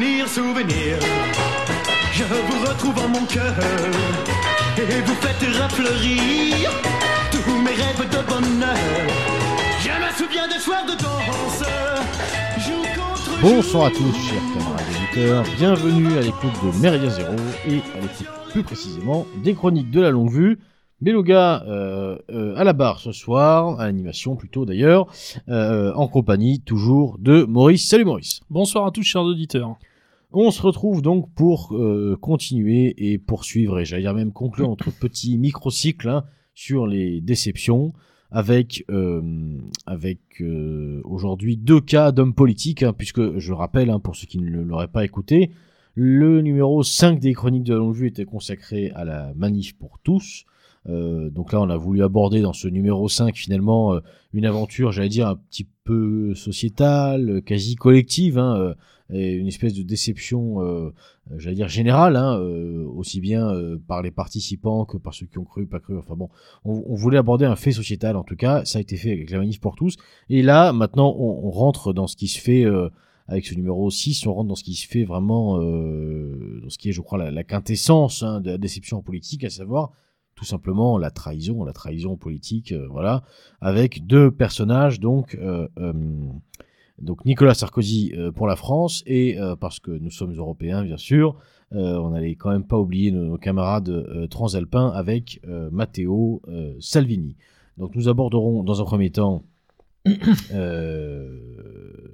Souvenir, souvenir, je vous retrouve en mon cœur et vous faites refleurir tous mes rêves de bonheur. Je me souviens des soirs de danse. jour contre Bonsoir à tous, chers camarades auditeurs. Bienvenue à l'écoute de Méridien Zéro et à l'écoute plus précisément des chroniques de la longue vue. Beluga euh, euh, à la barre ce soir, à l'animation plutôt d'ailleurs, euh, en compagnie toujours de Maurice. Salut Maurice. Bonsoir à tous, chers auditeurs. On se retrouve donc pour euh, continuer et poursuivre, et j'allais dire même conclure notre petit microcycle hein, sur les déceptions, avec, euh, avec euh, aujourd'hui deux cas d'hommes politiques, hein, puisque je rappelle, hein, pour ceux qui ne l'auraient pas écouté, le numéro 5 des chroniques de la longue vue était consacré à la manif pour tous. Euh, donc là, on a voulu aborder dans ce numéro 5 finalement une aventure, j'allais dire, un petit peu sociétale, quasi collective, hein, euh, et une espèce de déception, euh, euh, j'allais dire générale, hein, euh, aussi bien par les participants que par ceux qui ont cru, pas cru. Enfin bon, on, voulait aborder un fait sociétal en tout cas. Ça a été fait avec la manif pour tous. Et là, maintenant, on, rentre dans ce qui se fait. avec ce numéro 6, on rentre dans ce qui se fait vraiment, dans ce qui est, je crois, la, quintessence hein, de la déception politique, à savoir tout simplement la trahison, la trahison politique, voilà, avec deux personnages, donc, donc Nicolas Sarkozy euh, pour la France, et euh, parce que nous sommes européens, bien sûr, euh, on n'allait quand même pas oublier nos, camarades transalpins avec Matteo Salvini. Donc nous aborderons dans un premier temps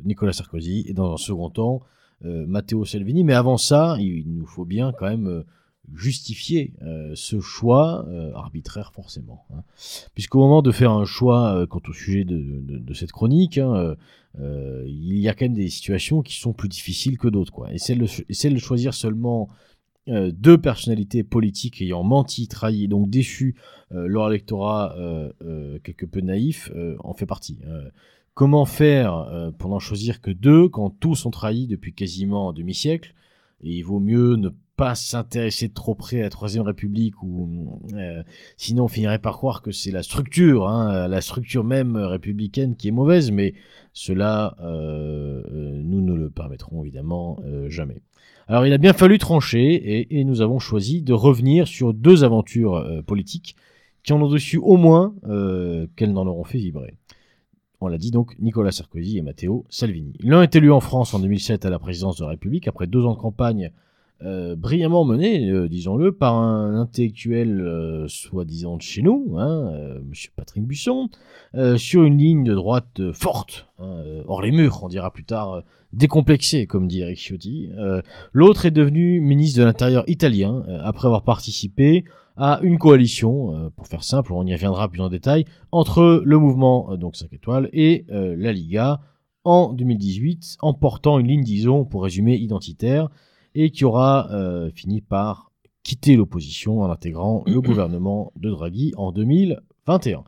Nicolas Sarkozy et dans un second temps Matteo Salvini. Mais avant ça, il, nous faut bien quand même justifier euh, ce choix euh, arbitraire forcément. Hein. Puisqu'au moment de faire un choix euh, quant au sujet de, de- cette chronique, hein, il y a quand même des situations qui sont plus difficiles que d'autres. Et celle de, choisir seulement deux personnalités politiques ayant menti, trahi donc déçu leur électorat quelque peu naïf en fait partie. Euh, comment faire pour n'en choisir que deux quand tous ont trahi depuis quasiment un demi-siècle? Et il vaut mieux ne pas s'intéresser de trop près à la Troisième République ou euh, sinon on finirait par croire que c'est la structure, hein, la structure même républicaine qui est mauvaise, mais cela euh, euh, nous ne le permettrons évidemment jamais. Alors il a bien fallu trancher et, nous avons choisi de revenir sur deux aventures politiques qui en ont dessus au moins qu'elles n'en auront fait vibrer. On l'a dit donc, Nicolas Sarkozy et Matteo Salvini. L'un est élu en France en 2007 à la présidence de la République après deux ans de campagne euh, brillamment menée, euh, disons-le, par un intellectuel euh, soi-disant de chez nous, hein, Monsieur Patrick Buisson, sur une ligne de droite forte, hein, hors les murs, on dira plus tard, euh, décomplexé, comme dit Eric Ciotti. L'autre est devenu ministre de l'Intérieur italien, après avoir participé à une coalition, pour faire simple, on y reviendra plus en détail, entre le mouvement donc 5 étoiles et la Liga en 2018, en portant une ligne, disons, pour résumer, identitaire, et qui aura euh, fini par quitter l'opposition en intégrant le gouvernement de Draghi en 2021.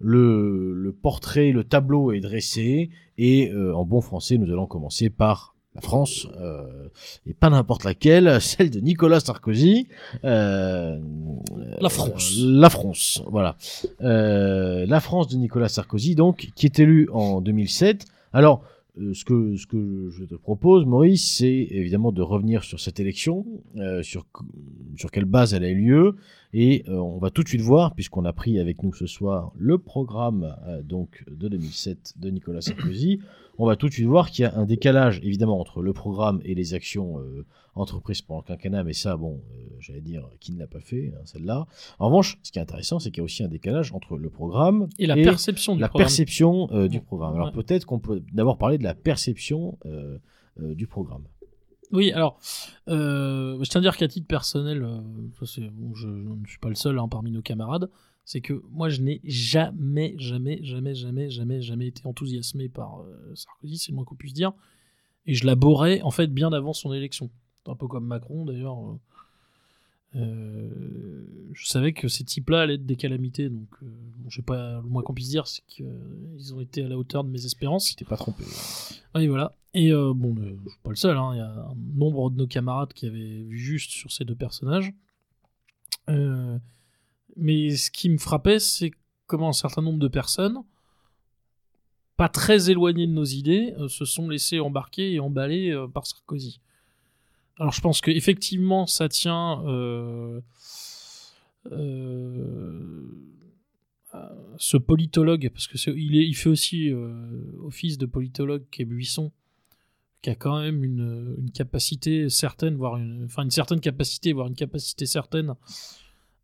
Le, le portrait, le tableau est dressé, et euh, en bon français, nous allons commencer par la France, euh, et pas n'importe laquelle, celle de Nicolas Sarkozy. Euh, La France. euh, la France, voilà. La France de Nicolas Sarkozy, donc, qui est élu en 2007. Alors, ce, que, ce que je te propose, Maurice, c'est évidemment de revenir sur cette élection, euh, sur, sur quelle base elle a eu lieu, et euh, on va tout de suite voir, puisqu'on a pris avec nous ce soir le programme euh, donc de 2007 de Nicolas Sarkozy, on va tout de suite voir qu'il y a un décalage évidemment entre le programme et les actions euh, entreprises pendant le quinquennat, mais ça, bon, euh, j'allais dire, qui ne l'a pas fait, hein, celle-là. En revanche, ce qui est intéressant, c'est qu'il y a aussi un décalage entre le programme Et la perception du la programme. perception euh, du Ouais. programme. Alors Ouais. peut-être qu'on peut d'abord parler de la perception du programme. Oui, alors, euh, je tiens à dire qu'à titre personnel, euh, je ne suis pas le seul hein, parmi nos camarades, c'est que moi je n'ai jamais, jamais, jamais, jamais, jamais, jamais été enthousiasmé par euh, Sarkozy, c'est le moins qu'on puisse dire, et je l'aborais en fait bien avant son élection. Un peu comme Macron d'ailleurs. Euh, euh, je savais que ces types-là allaient être des calamités, donc euh, bon, j'ai pas le moins qu'on puisse dire, c'est qu'ils ont été à la hauteur de mes espérances. T'es pas trompé. Oui, voilà. Et euh, bon, je suis pas le seul, hein, il y a un nombre de nos camarades qui avaient vu juste sur ces deux personnages. Euh, mais ce qui me frappait, c'est comment un certain nombre de personnes, pas très éloignées de nos idées, euh, se sont laissées embarquer et emballer euh, par Sarkozy. Alors je pense que effectivement ça tient euh, euh, ce politologue parce que il fait aussi euh, office de politologue qui est Buisson qui a quand même une, une capacité certaine voire une enfin une certaine capacité voire une capacité certaine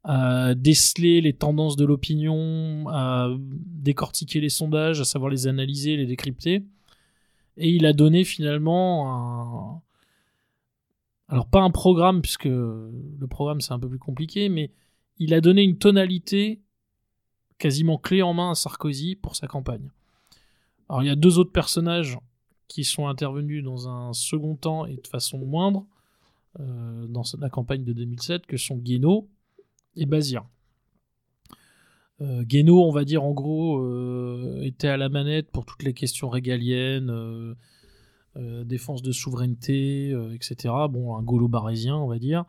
à déceler les tendances de l'opinion à décortiquer les sondages à savoir les analyser les décrypter. Et il a donné finalement un alors pas un programme puisque le programme c'est un peu plus compliqué mais il a donné une tonalité quasiment clé en main à Sarkozy pour sa campagne. Alors il y a deux autres personnages qui sont intervenus dans un second temps et de façon moindre euh, dans la campagne de 2007 que sont Guénaud et Bazir. Euh, Guénaud, on va dire en gros, euh, était à la manette pour toutes les questions régaliennes, euh, défense de souveraineté, euh, etc. Bon, un gaulo-barésien, on va dire.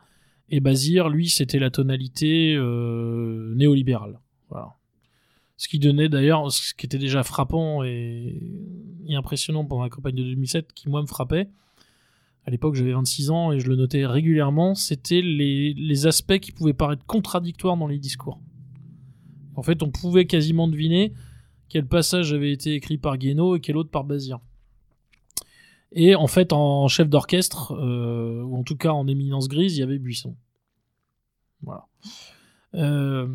Et Bazir, lui, c'était la tonalité euh, néolibérale. Voilà. Ce qui donnait d'ailleurs, ce qui était déjà frappant et, et impressionnant pendant la campagne de 2007, qui moi me frappait. À l'époque, j'avais 26 ans et je le notais régulièrement. C'était les, les aspects qui pouvaient paraître contradictoires dans les discours. En fait, on pouvait quasiment deviner quel passage avait été écrit par Guénaud et quel autre par Bazir. Et en fait, en chef d'orchestre, euh, ou en tout cas en éminence grise, il y avait Buisson. Voilà. Euh,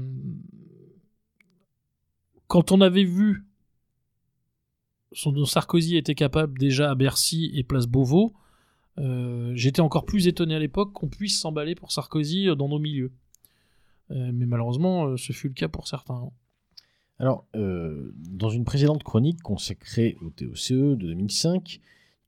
quand on avait vu son dont Sarkozy était capable déjà à Bercy et Place Beauvau, euh, j'étais encore plus étonné à l'époque qu'on puisse s'emballer pour Sarkozy dans nos milieux. Mais malheureusement, ce fut le cas pour certains. Alors, dans une précédente chronique consacrée au TOCE de 2005,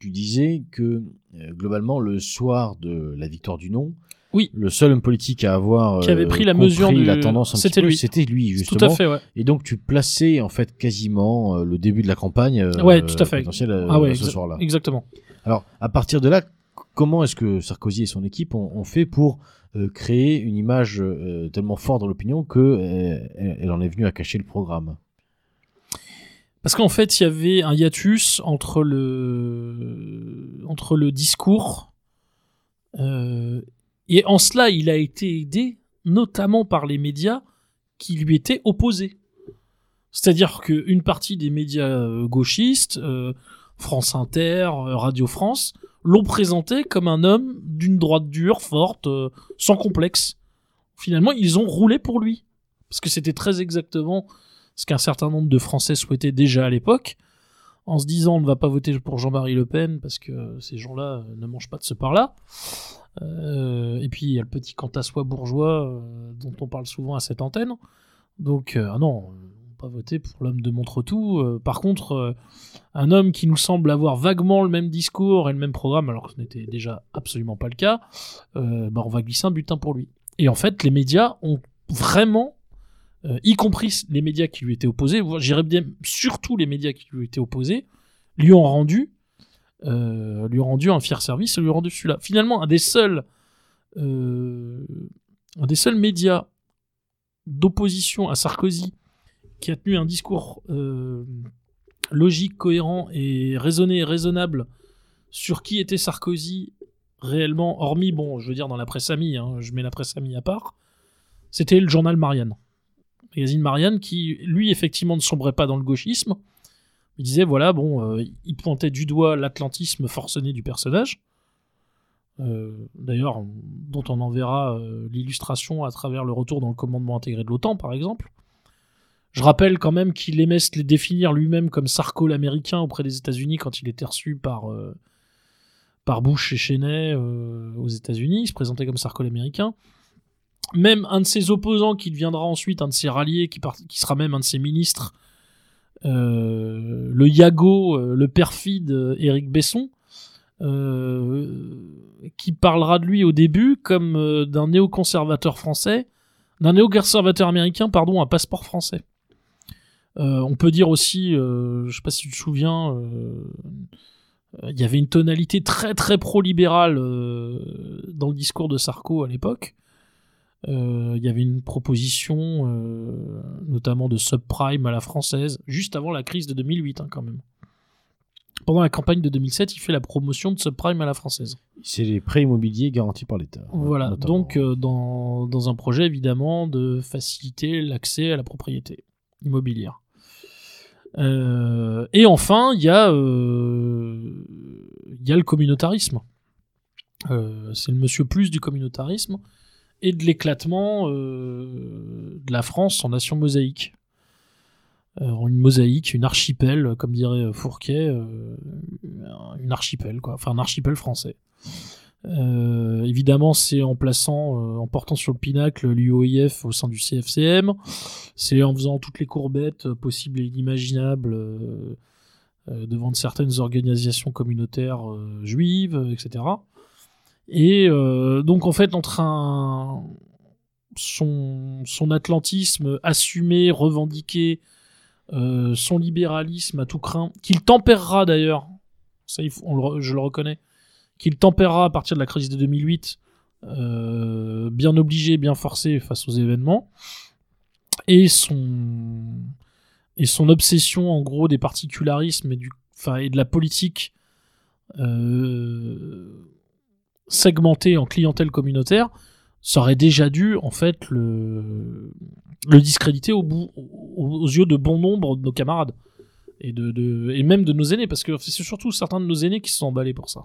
tu disais que euh, globalement, le soir de la victoire du non, Oui. le seul homme politique à avoir Qui avait euh, pris la mesure du- la tendance c'était lui. c'était lui justement. Tout à fait, ouais. Et donc tu plaçais en fait quasiment euh, le début de la campagne euh, Ouais, tout à fait. potentielle, Ah ouais, ce soir-là. exactement. Alors à partir de là, comment est-ce que Sarkozy et son équipe ont, ont fait pour euh, créer une image euh, tellement forte dans l'opinion que elle en est venue à cacher le programme? Parce qu'en fait, il y avait un hiatus entre le, discours. euh, et en cela, il a été aidé notamment par les médias qui lui étaient opposés. C'est-à-dire qu'une partie des médias euh, gauchistes, euh, France Inter, Radio France, l'ont présenté comme un homme d'une droite dure, forte, sans complexe. Finalement, ils ont roulé pour lui. Parce que c'était très exactement ce qu'un certain nombre de Français souhaitaient déjà à l'époque, en se disant on ne va pas voter pour Jean-Marie Le Pen parce que ces gens-là euh, ne mangent pas de ce par-là. Euh, et puis il y a le petit quant à soi bourgeois euh, dont on parle souvent à cette antenne. Donc euh, ah non, pas voter pour l'homme de Montretout. Par contre, un homme qui nous semble avoir vaguement le même discours et le même programme, alors que ce n'était déjà absolument pas le cas, bah, on va glisser un butin pour lui. Et en fait, les médias ont vraiment euh, y compris les médias qui lui étaient opposés, j'irais bien surtout les médias qui lui étaient opposés, lui ont rendu, euh, lui ont rendu un fier service, lui ont rendu celui-là. Finalement, un des seuls, euh, un des seuls médias d'opposition à Sarkozy qui a tenu un discours logique, cohérent et raisonné raisonnable sur qui était Sarkozy réellement, hormis, bon, je veux dire dans la presse amie, hein, je mets la presse amie à part, c'était le journal Marianne magazine Marianne, qui lui effectivement ne sombrait pas dans le gauchisme. Il disait voilà, bon, euh, il pointait du doigt l'atlantisme forcené du personnage. Euh, D'ailleurs, dont on en verra euh, l'illustration à travers le retour dans le commandement intégré de l'OTAN, par exemple. Je rappelle quand même qu'il aimait se les définir lui-même comme Sarko l'américain auprès des États-Unis quand il était reçu par, euh, par Bush et Cheney aux États-Unis. Il se présentait comme Sarko l'américain même un de ses opposants qui deviendra ensuite un de ses ralliés, qui, sera même un de ses ministres, euh, le Yago, euh, le perfide euh, Éric Besson, qui parlera de lui au début comme d'un néoconservateur français, d'un néoconservateur américain, pardon, un passeport français. On peut dire aussi, je sais pas si tu te souviens, il y avait une tonalité très très pro-libérale dans le discours de Sarko à l'époque. Euh, il y avait une proposition, euh, notamment de subprime à la française, juste avant la crise de 2008, hein, quand même. pendant la campagne de 2007, il fait la promotion de subprime à la française. C'est les prêts immobiliers garantis par l'État. Voilà, notamment. donc euh, dans, dans un projet évidemment de faciliter l'accès à la propriété immobilière. Euh, et enfin, il y, a, euh, y a le communautarisme. Euh, c'est le monsieur plus du communautarisme et de l'éclatement euh, de la France en nation mosaïque. Euh, une mosaïque, une archipel, comme dirait Fourquet, euh, une archipel, quoi. Enfin, un archipel français. Évidemment, c'est en plaçant, en portant sur le pinacle l'UOIF au sein du CFCM. C'est en faisant toutes les courbettes possibles et inimaginables devant certaines organisations communautaires juives, etc. Et euh, donc, en fait, entre son, son atlantisme assumé, revendiqué, euh, son libéralisme à tout craint, qu'il tempérera d'ailleurs, ça il faut- je le reconnais, qu'il tempérera à partir de la crise de 2008, euh, bien obligé, bien forcé face aux événements, et son, et son obsession en gros des particularismes et, du, et de la politique segmentée en clientèle communautaire, ça aurait déjà dû en fait le, le discréditer au bout, aux, yeux de bon nombre de nos camarades et de, de et même de nos aînés parce que c'est surtout certains de nos aînés qui se sont emballés pour ça.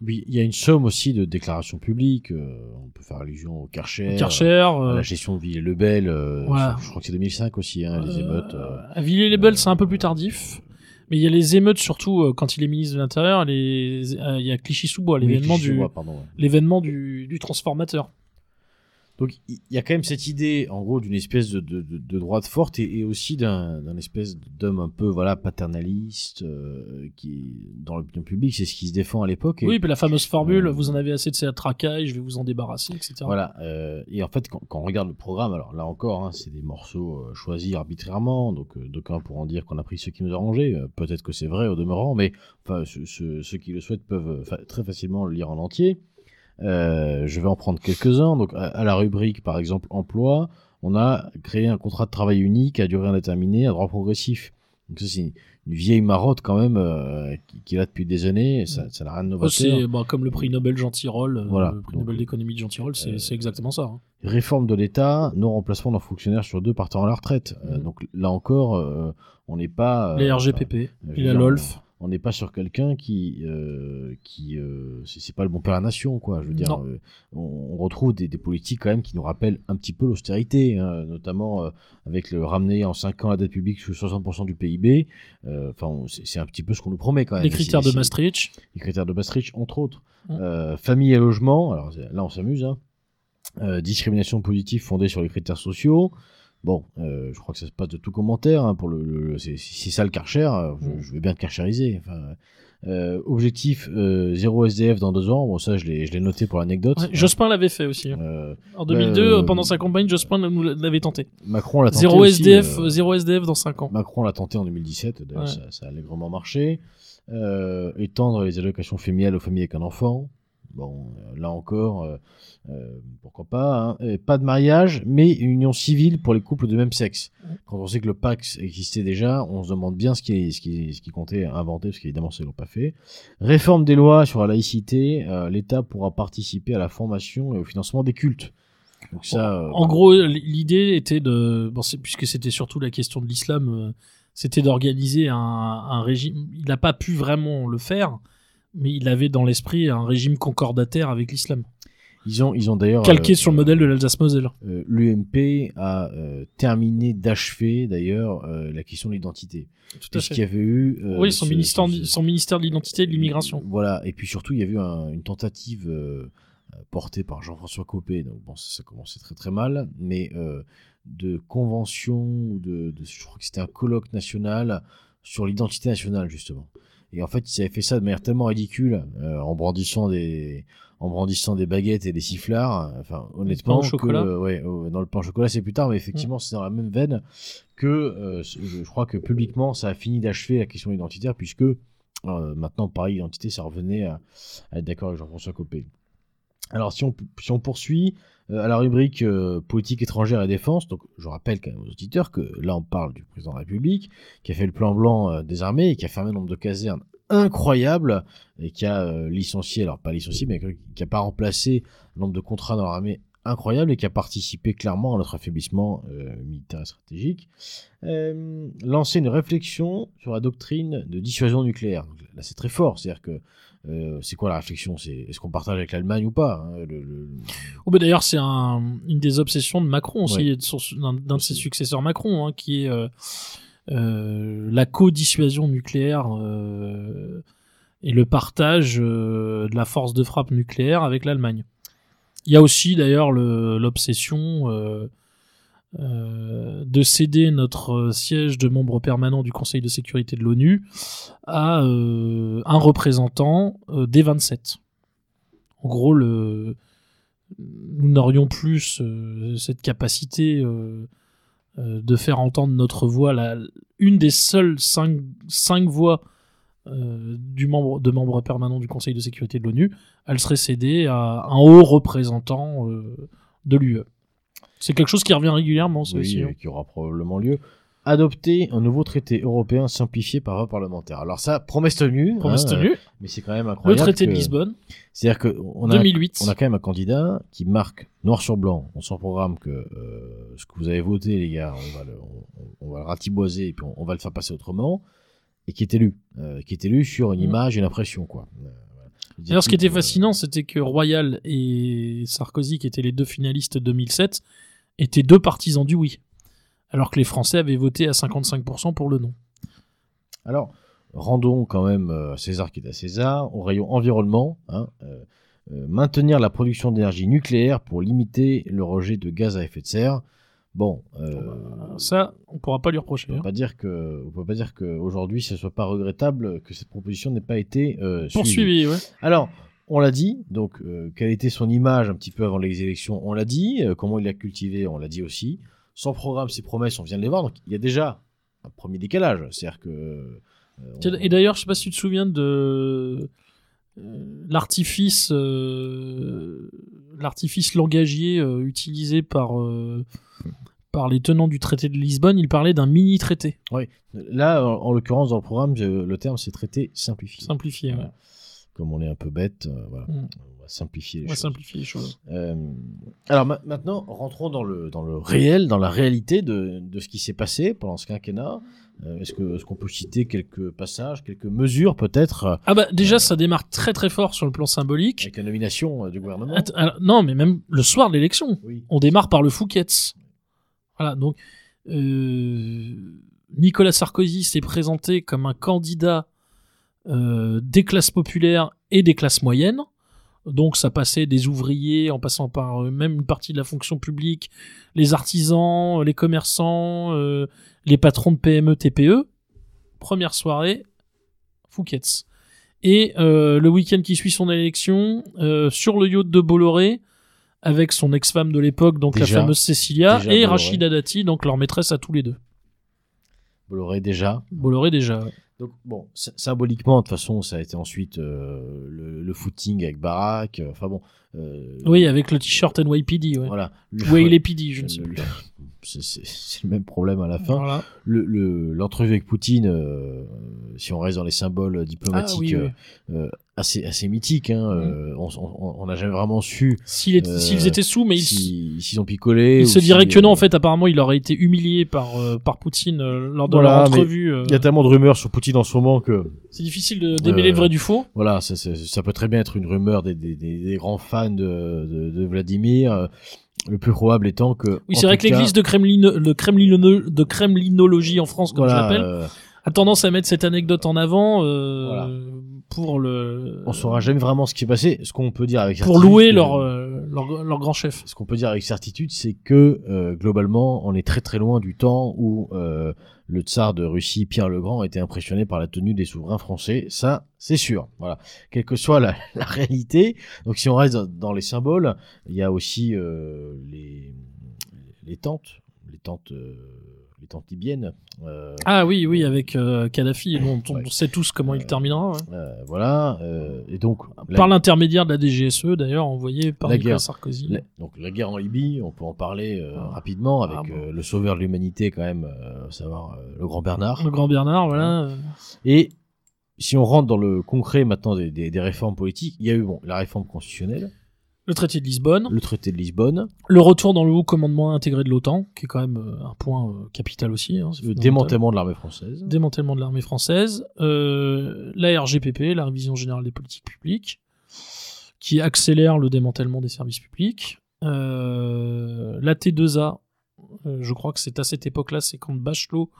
Oui, il y a une somme aussi de déclarations publiques. euh, on peut faire allusion au Karcher, Karcher, à euh, la gestion de Villers-le-Bel. euh, Voilà. Je crois que c'est 2005 aussi, hein, les euh, émeutes. euh. à Villers-les-Belles, c'est un peu plus tardif. Mais il y a les émeutes surtout euh, quand il est ministre de l'Intérieur. les- euh, Il y a Clichy-sous-Bois, l'événement Clichy, du ouais, pardon, ouais. l'événement du, du transformateur. Donc il y a quand même cette idée, en gros, d'une espèce de, de, de, de droite forte et, et aussi d'un espèce d'homme un peu voilà paternaliste euh, qui dans l'opinion publique, c'est ce qui se défend à l'époque. Oui, puis la fameuse formule, Euh, vous en avez assez de cette racaille, je vais vous en débarrasser, etc. Voilà. euh, et en fait, quand, quand on regarde le programme, alors là encore, hein, c'est des morceaux euh, choisis arbitrairement. Donc, d'aucuns pourront dire qu'on a pris ceux qui nous arrangeaient. Peut-être que c'est vrai au demeurant, mais enfin, ceux, qui le souhaitent peuvent très facilement le lire en entier. Euh, je vais en prendre quelques-uns. Donc, à, à la rubrique, par exemple, emploi, on a créé un contrat de travail unique à durée indéterminée à droit progressif. Donc, ça, c'est une, une vieille marotte quand même euh, qui, qui est là depuis des années. et Ça ça n'a rien de c'est bah, comme le prix Nobel Jean Tirole, euh, Voilà. le prix Donc, Nobel d'économie de c'est euh, c'est exactement ça. hein. Réforme de l'État, non remplacement d'un fonctionnaire sur deux partant à la retraite. Mhm. donc là encore, on n'est pas. Les RGPP, veux la dire, LOLF. On n'est pas sur quelqu'un qui, euh, qui, euh, c'est pas le bon père à la nation, quoi. Je veux dire, euh, on, on retrouve des, des politiques quand même qui nous rappellent un petit peu l'austérité, hein, notamment euh, avec le ramener en 5 ans la dette publique sous 60% du PIB. Enfin, c'est un petit peu ce qu'on nous promet quand même. Les critères de Maastricht. les critères de Maastricht, entre autres. Mm. Euh, famille et logement, alors là on s'amuse. Hein. Discrimination positive fondée sur les critères sociaux. Bon, euh, je crois que ça se passe de tout commentaire. Hein, pour le, le- c'est ça le Karcher. euh, Je, Mm. je vais bien te karcheriser. Enfin, euh, objectif euh, zéro SDF dans deux ans. Bon, ça je l'ai noté pour l'anecdote. Ouais, Jospin l'avait fait aussi. hein. Euh, En 2002, euh, pendant sa campagne, Jospin nous l'avait tenté. Macron l'a tenté. Zéro aussi, SDF, euh, zéro SDF dans 5 ans. Macron l'a tenté en 2017, d'ailleurs Ouais. ça, ça a allègrement marché. Euh, étendre les allocations familiales aux familles avec un enfant. Bon, euh, là encore, euh, euh, pourquoi pas. hein. Pas de mariage, mais une union civile pour les couples de même sexe. Quand on sait que le Pax existait déjà, on se demande bien ce qui, ce qui, ce qui comptait inventer, parce qu'évidemment, ça ne l'ont pas fait. Réforme des lois sur la laïcité, euh, l'État pourra participer à la formation et au financement des cultes. Donc ça, En gros, l'idée était de, bon, puisque c'était surtout la question de l'islam, c'était d'organiser un, un régime. Il n'a pas pu vraiment le faire, mais il avait dans l'esprit un régime concordataire avec l'islam, ils ont, ils ont d'ailleurs calqué euh, sur le modèle de l'Alsace-Moselle. Euh, l'UMP a euh, terminé d'achever d'ailleurs la question de l'identité. Tout à Puisqu'il y fait. avait eu. Oui, son, ce- ministère, ce- son ministère de l'identité et de l'immigration. Voilà, et puis surtout, il y avait eu un- une tentative portée par Jean-François Copé, donc bon, ça, ça commençait très très mal, mais de convention, de, de- je crois que c'était un colloque national sur l'identité nationale, justement. Et en fait, ils avaient fait ça de manière tellement ridicule, euh, en brandissant des en brandissant des baguettes et des sifflards. Enfin, honnêtement, pain au ouais, dans le pain au chocolat, c'est plus tard, mais effectivement, c'est dans la même veine que euh, je, crois que publiquement, ça a fini d'achever la question identitaire, puisque euh, maintenant, pareil, l'identité, ça revenait à, à être d'accord avec Jean-François Copé. Alors, si on, poursuit euh, à la rubrique euh, politique étrangère et défense, je rappelle quand même aux auditeurs que là, on parle du président de la République qui a fait le plan blanc euh, des armées et qui a fermé un nombre de casernes incroyable et qui a licencié, alors pas licencié, mais qui a pas remplacé un nombre de contrats dans l'armée incroyable et qui a participé clairement à notre affaiblissement militaire et stratégique, lancer une réflexion sur la doctrine de dissuasion nucléaire. Là, c'est très fort, c'est-à-dire que euh, c'est quoi la réflexion? C'est est-ce qu'on partage avec l'Allemagne ou pas hein, le- le- Oh, bah, D'ailleurs, c'est un, une des obsessions de Macron aussi, Ouais. d'un de ses successeurs Macron, hein, qui est euh, euh, la co-dissuasion nucléaire et le partage de la force de frappe nucléaire avec l'Allemagne. Il y a aussi d'ailleurs le- l'obsession euh, de céder notre euh, siège de membre permanent du Conseil de sécurité de l'ONU à euh, un représentant des 27. En gros, nous n'aurions plus cette capacité de faire entendre notre voix, une des seules cinq, voix du membre, de membres permanents du Conseil de sécurité de l'ONU, elle serait cédée à un haut représentant de l'UE. C'est quelque chose qui revient régulièrement, ça oui, aussi. hein. qui aura probablement lieu. Adopter un nouveau traité européen simplifié par voie parlementaire. Alors ça, promesse tenue, Promesse hein, tenue. mais c'est quand même Le incroyable. traité de Lisbonne, C'est-à-dire que on a, 2008. on a quand même un candidat qui marque noir sur blanc dans son programme que euh, ce que vous avez voté, les gars, on va le, on, on va le ratiboiser et puis on, on va le faire passer autrement, et qui est élu, euh, qui est élu sur une Mhm. image et une impression, quoi. Euh. D'ailleurs, ce qui était fascinant, c'était que Royal et Sarkozy, qui étaient les deux finalistes 2007, étaient deux partisans du oui. Alors que les Français avaient voté à 55% pour le non. Alors, rendons quand même euh, César qui est à César, au rayon environnement, hein, euh, euh, maintenir la production d'énergie nucléaire pour limiter le rejet de gaz à effet de serre. Bon, euh, Ça, on pourra pas lui reprocher. on hein. peut pas dire que, on peut pas dire qu'aujourd'hui ce soit pas regrettable que cette proposition n'ait pas été suivie. Poursuivi, ouais. Alors, on l'a dit, donc euh, quelle était son image un petit peu avant les élections, on l'a dit, euh, comment il l'a cultivé, on l'a dit aussi. Son programme, ses promesses, on vient de les voir, donc il y a déjà un premier décalage, c'est-à-dire que... euh, on- Et d'ailleurs, je sais pas si tu te souviens de l'artifice, l'artifice langagier utilisé par par les tenants du traité de Lisbonne. Il parlait d'un mini traité Là, en, en l'occurrence, dans le programme, le terme c'est traité simplifié. simplifié. ouais. Comme on est un peu bête, euh, voilà, Mm. on va simplifier les On va choses. simplifier les choses. Euh, alors ma- maintenant, rentrons dans le, dans le réel, dans la réalité de, de ce qui s'est passé pendant ce quinquennat. Euh, est-ce que est-ce qu'on peut citer quelques passages, quelques mesures peut-être? Ah bah déjà, ça démarre très très fort sur le plan symbolique. avec la nomination du gouvernement Att- alors, non, mais même le soir de l'élection. Oui. On démarre par le Fouquet's. Voilà, donc Nicolas Sarkozy s'est présenté comme un candidat euh, des classes populaires et des classes moyennes. Donc ça passait des ouvriers en passant par euh, même une partie de la fonction publique, les artisans, les commerçants, euh, les patrons de PME, TPE. Première soirée, Fouquet's. Et euh, le week-end qui suit son élection, sur le yacht de Bolloré, avec son ex-femme de l'époque, donc Déjà. la fameuse Cécilia, Déjà et Bolloré. Rachida Dati, donc leur maîtresse à tous les deux. Bolloré déjà. Bolloré déjà. Donc bon, sy- symboliquement, de toute façon, ça a été ensuite euh, le, le footing avec Barack. euh, Enfin bon. euh, Oui, avec le t-shirt NYPD, ouais. Voilà. Ouais, il est PD, je ne sais Le- plus. le- c'est- le même problème à la fin. Voilà. Le- le- L'entrevue avec Poutine, euh, si on reste dans les symboles diplomatiques, Ah oui, oui. Euh, euh, assez, assez mythiques, hein, euh, on n'a jamais vraiment su Euh, S'ils étaient sous, mais ils, si- s'ils ont picolé. ils se si, diraient que non, euh, en fait, apparemment, il aurait été humilié par, euh, par Poutine euh, lors de Voilà, leur mais entrevue. euh. Il y a tellement de rumeurs sur Poutine en ce moment que C'est difficile de démêler Euh, le vrai du faux. voilà, ça, ça- ça peut très bien être une rumeur des, des- des- des grands fans de, de- de Vladimir. euh, Le plus probable étant que. Oui, c'est vrai que l'église de, Kremlin, le Kremlino- de Kremlinologie en France, comme voilà, je l'appelle, euh, a tendance à mettre cette anecdote en avant euh, Voilà. pour le on saura jamais vraiment ce qui est passé. Ce qu'on peut dire avec pour louer euh, leur, euh, leur leur grand chef. Ce qu'on peut dire avec certitude, c'est que euh, globalement, on est très très loin du temps où le tsar de Russie, Pierre le Grand, était impressionné par la tenue des souverains français. Ça, c'est sûr. Voilà. Quelle que soit la, la réalité. Donc, si on reste dans, les symboles, il y a aussi les les tentes, les tentes, les libyennes. Euh, Ah oui, oui, avec euh, Kadhafi, on Ouais. sait tous comment il Euh, terminera. euh, voilà. et donc, Par l'intermédiaire de la DGSE, d'ailleurs, envoyé par La Nicolas guerre. Sarkozy. La- donc la guerre en Libye, on peut en parler Ah. rapidement avec Ah bon. le sauveur de l'humanité quand même, savoir le grand Bernard. Le grand Bernard, voilà. euh, Et si on rentre dans le concret maintenant des, des- des réformes politiques, il y a eu bon, la réforme constitutionnelle, Le traité de Lisbonne, le traité de Lisbonne, le retour dans le haut commandement intégré de l'OTAN, qui est quand même euh, un point euh, capital aussi. hein, le démantèlement de l'armée française. démantèlement de l'armée française, euh, la RGPP, la révision générale des politiques publiques, qui accélère le démantèlement des services publics, euh, la T2A, euh, je crois que c'est à cette époque-là, c'est quand Bachelot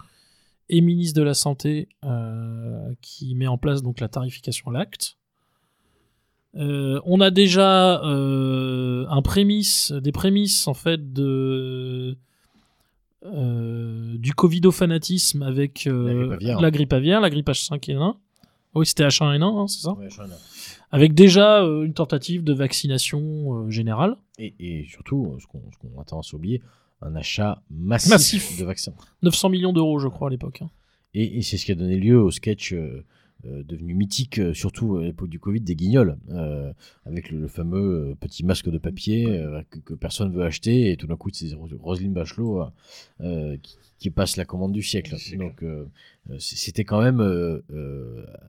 est ministre de la Santé qui met en place donc la tarification à l'acte. Euh, on a déjà euh, un prémisse, des prémices en fait de euh, du covidofanatisme avec euh, La grippe aviaire. la grippe aviaire, la grippe H5N1. Oui, c'était H1N1, hein, c'est ça. Avec déjà une tentative de vaccination générale. Et, et surtout, ce qu'on a tendance à oublier, un achat massif, Massif. de vaccins. 900 millions d'euros, je crois, à l'époque. hein. Et, et c'est ce qui a donné lieu au sketch euh, devenu mythique, euh, surtout à l'époque du Covid, des Guignols, euh, avec le, le fameux petit masque de papier euh, que, que personne veut acheter, et tout d'un coup, c'est Ros- Roselyne Bachelot qui, qui passe la commande du siècle. Donc, c'était quand même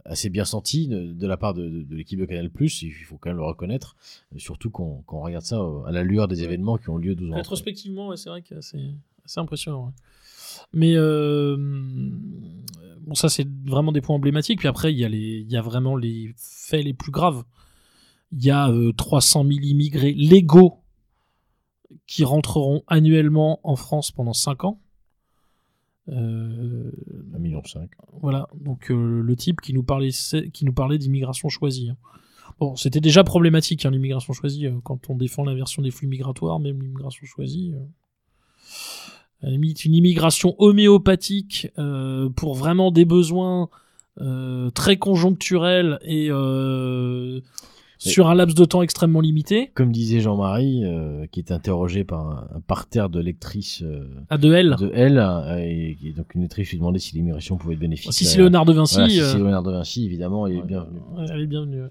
assez bien senti de, de la part de, de- de l'équipe de Canal+, il faut quand même le reconnaître, surtout quand, quand on regarde ça à la lueur des événements qui ont lieu 12 ans. Rétrospectivement, ouais, c'est vrai que c'est impressionnant. ouais. Mais euh, bon, ça c'est vraiment des points emblématiques. Puis après, il y a les, il y a vraiment les faits les plus graves. Il y a euh, 300 000 immigrés légaux qui rentreront annuellement en France pendant 5 ans. Euh, 1,5 million. voilà, donc euh, le type qui nous parlait, qui nous parlait d'immigration choisie. hein. Bon, c'était déjà problématique hein, l'immigration choisie euh, quand on défend l'inversion des flux migratoires, même l'immigration choisie. Limite, une immigration homéopathique euh, pour vraiment des besoins euh, très conjoncturels et euh, sur un laps de temps extrêmement limité. Comme disait Jean-Marie, euh, qui était interrogé par un, un parterre de lectrices euh, À de L. de elle, euh, et, et donc une lectrice lui demandait si l'immigration pouvait être bénéfique. Si c'est Léonard de Vinci, Voilà, si c'est Léonard de Vinci, évidemment, il est Ouais. bienvenu. Ouais, elle est bienvenue.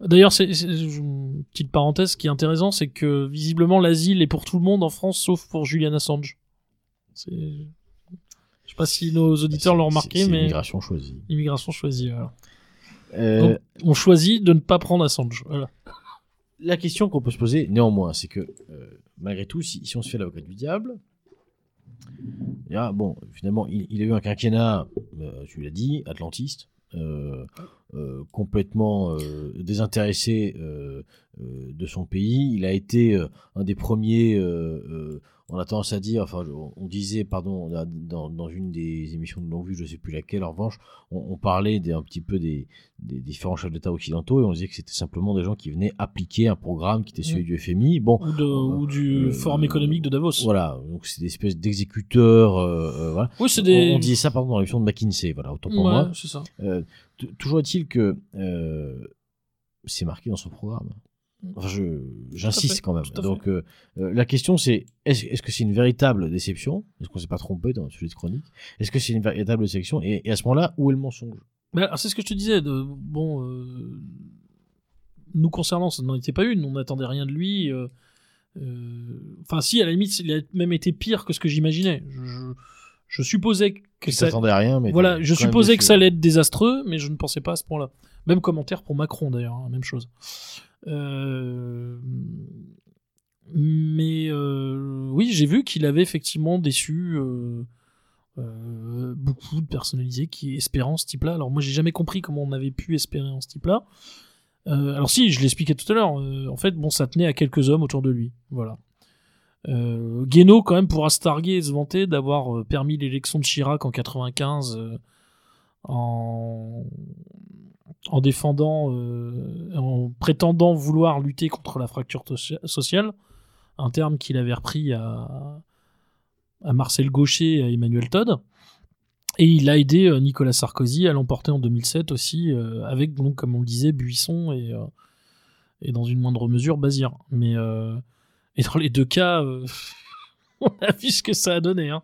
D'ailleurs, c'est une petite parenthèse ce qui est intéressant, c'est que visiblement l'asile est pour tout le monde en France, sauf pour Julian Assange. Je sais pas si nos auditeurs l'ont remarqué, mais l'immigration choisie. immigration choisie. voilà. Euh, Donc, on choisit de ne pas prendre Assange. Voilà. la question qu'on peut se poser, néanmoins, c'est que euh, malgré tout, si, si on se fait l'avocat du diable, il y a- bon, finalement, il, il a eu un quinquennat, euh, tu l'as dit, atlantiste, euh, euh, complètement euh, désintéressé euh, de son pays. Il a été un des premiers, on a tendance à dire, enfin, on, disait, pardon, dans, dans une des émissions de longue vue, je sais plus laquelle, en revanche, on, on parlait des- un petit peu des, des différents chefs d'État occidentaux et on disait que c'était simplement des gens qui venaient appliquer un programme qui était celui du FMI. Bon, Ou, de, ou du Forum économique de Davos. voilà, donc c'est des espèces d'exécuteurs. voilà. Oui, c'est On, des. on disait ça pardon dans l'émission de McKinsey, voilà, autant pour Ouais, moi. c'est ça. Toujours est-il que euh, c'est marqué dans son programme. Enfin, je, fait, j'insiste quand même. Donc, euh, euh, la question c'est est-ce que c'est une véritable déception? Est-ce qu'on s'est pas trompé dans le sujet de chronique? Est-ce que c'est une véritable déception? Et, et à ce moment-là, où est le mensonge? C'est ce que je te disais. De, bon, euh, nous concernant, ça n'en était pas une. On n'attendait rien de lui. euh, Enfin, si, à la limite, il a même été pire que ce que j'imaginais. Je, je, je supposais que ça. à rien, mais Voilà, je supposais que ça allait être désastreux, mais je ne pensais pas à ce point-là. Même commentaire pour Macron d'ailleurs, hein, même chose. Euh, Mais euh, oui, j'ai vu qu'il avait effectivement déçu euh, beaucoup de personnalisés qui espéraient en ce type-là. Alors moi, j'ai jamais compris comment on avait pu espérer en ce type-là. Alors si, je l'expliquais tout à l'heure. en fait, bon, ça tenait à quelques hommes autour de lui. Voilà. Euh, Guénaud, quand même, pourra se targuer et se vanter d'avoir euh, permis l'élection de Chirac en 95 euh, en, en défendant, euh, en prétendant vouloir lutter contre la fracture socia- sociale, un terme qu'il avait repris à, Marcel Gaucher et à Emmanuel Todd. Et il a aidé Nicolas Sarkozy à l'emporter en 2007 aussi, avec, donc, comme on le disait, Buisson et, et dans une moindre mesure Bazir. Mais et dans les deux cas, euh, on a vu ce que ça a donné. Hein.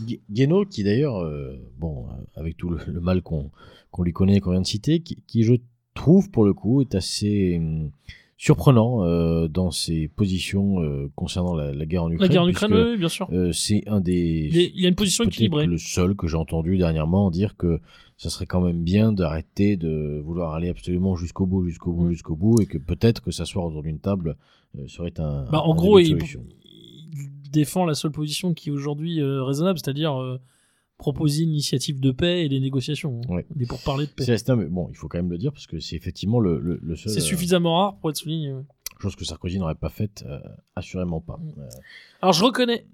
Gu- Guénaud, qui d'ailleurs, euh, bon, euh, avec tout le, le mal qu'on qu'on lui connaît, qu'on vient de citer, qui, qui, je trouve pour le coup est assez hum, surprenant euh, dans ses positions euh, concernant la, la guerre en Ukraine. La guerre en Ukraine, puisque, oui, bien sûr. c'est un des Il, il a une position équilibrée. le seul que j'ai entendu dernièrement dire que ça serait quand même bien d'arrêter de vouloir aller absolument jusqu'au bout, jusqu'au bout, Mm. jusqu'au bout, et que peut-être que s'asseoir autour d'une table serait un. Bah, en un gros, il, défend la seule position qui est aujourd'hui euh, raisonnable, c'est-à-dire euh, proposer une initiative de paix et des négociations. hein. Ouais. Des pourparlers de paix. C'est mais bon, il faut quand même le dire parce que c'est effectivement le, le, le seul. C'est euh, suffisamment rare pour être souligné. ouais. chose que Sarkozy n'aurait pas faite, euh, assurément pas. Mm. Euh, Alors je reconnais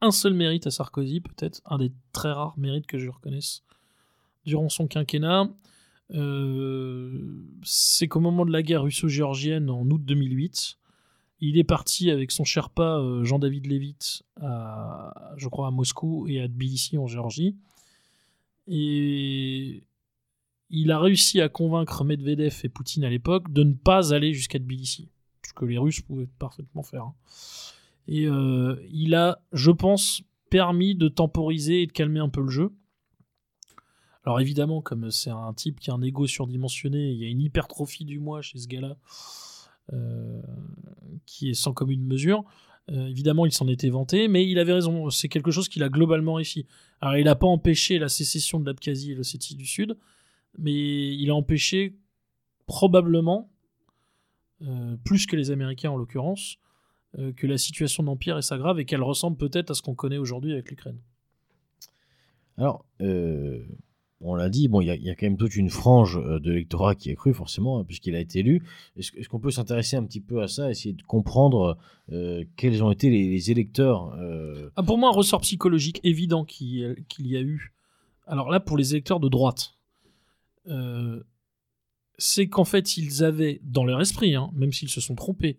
un seul mérite à Sarkozy, peut-être un des très rares mérites que je reconnaisse durant son quinquennat. Euh, c'est qu'au moment de la guerre russo-géorgienne en août 2008, il est parti avec son Sherpa euh, Jean-David Levitt, à, je crois à Moscou et à Tbilissi en Géorgie. Et il a réussi à convaincre Medvedev et Poutine à l'époque de ne pas aller jusqu'à Tbilissi, ce que les Russes pouvaient parfaitement faire. hein. Et euh, il a, je pense, permis de temporiser et de calmer un peu le jeu. Alors évidemment, comme c'est un type qui a un ego surdimensionné, il y a une hypertrophie du moi chez ce gars-là, euh, qui est sans commune mesure. Euh, évidemment, il s'en était vanté, mais il avait raison. C'est quelque chose qu'il a globalement réussi. Alors, il n'a pas empêché la sécession de l'Abkhazie et l'Ossétie du Sud, mais il a empêché probablement, euh, plus que les Américains en l'occurrence, que la situation de l'Empire s'aggrave et qu'elle ressemble peut-être à ce qu'on connaît aujourd'hui avec l'Ukraine. Alors, on l'a dit, bon, il y, a- quand même toute une frange euh, de l'électorat qui a cru, forcément, hein, puisqu'il a été élu. Est-ce qu'on peut s'intéresser un petit peu à ça, essayer de comprendre euh, quels ont été les, électeurs euh, Ah, pour moi, un ressort psychologique évident qu'il y a eu. Alors là, pour les électeurs de droite, c'est qu'en fait, ils avaient, dans leur esprit, hein, même s'ils se sont trompés,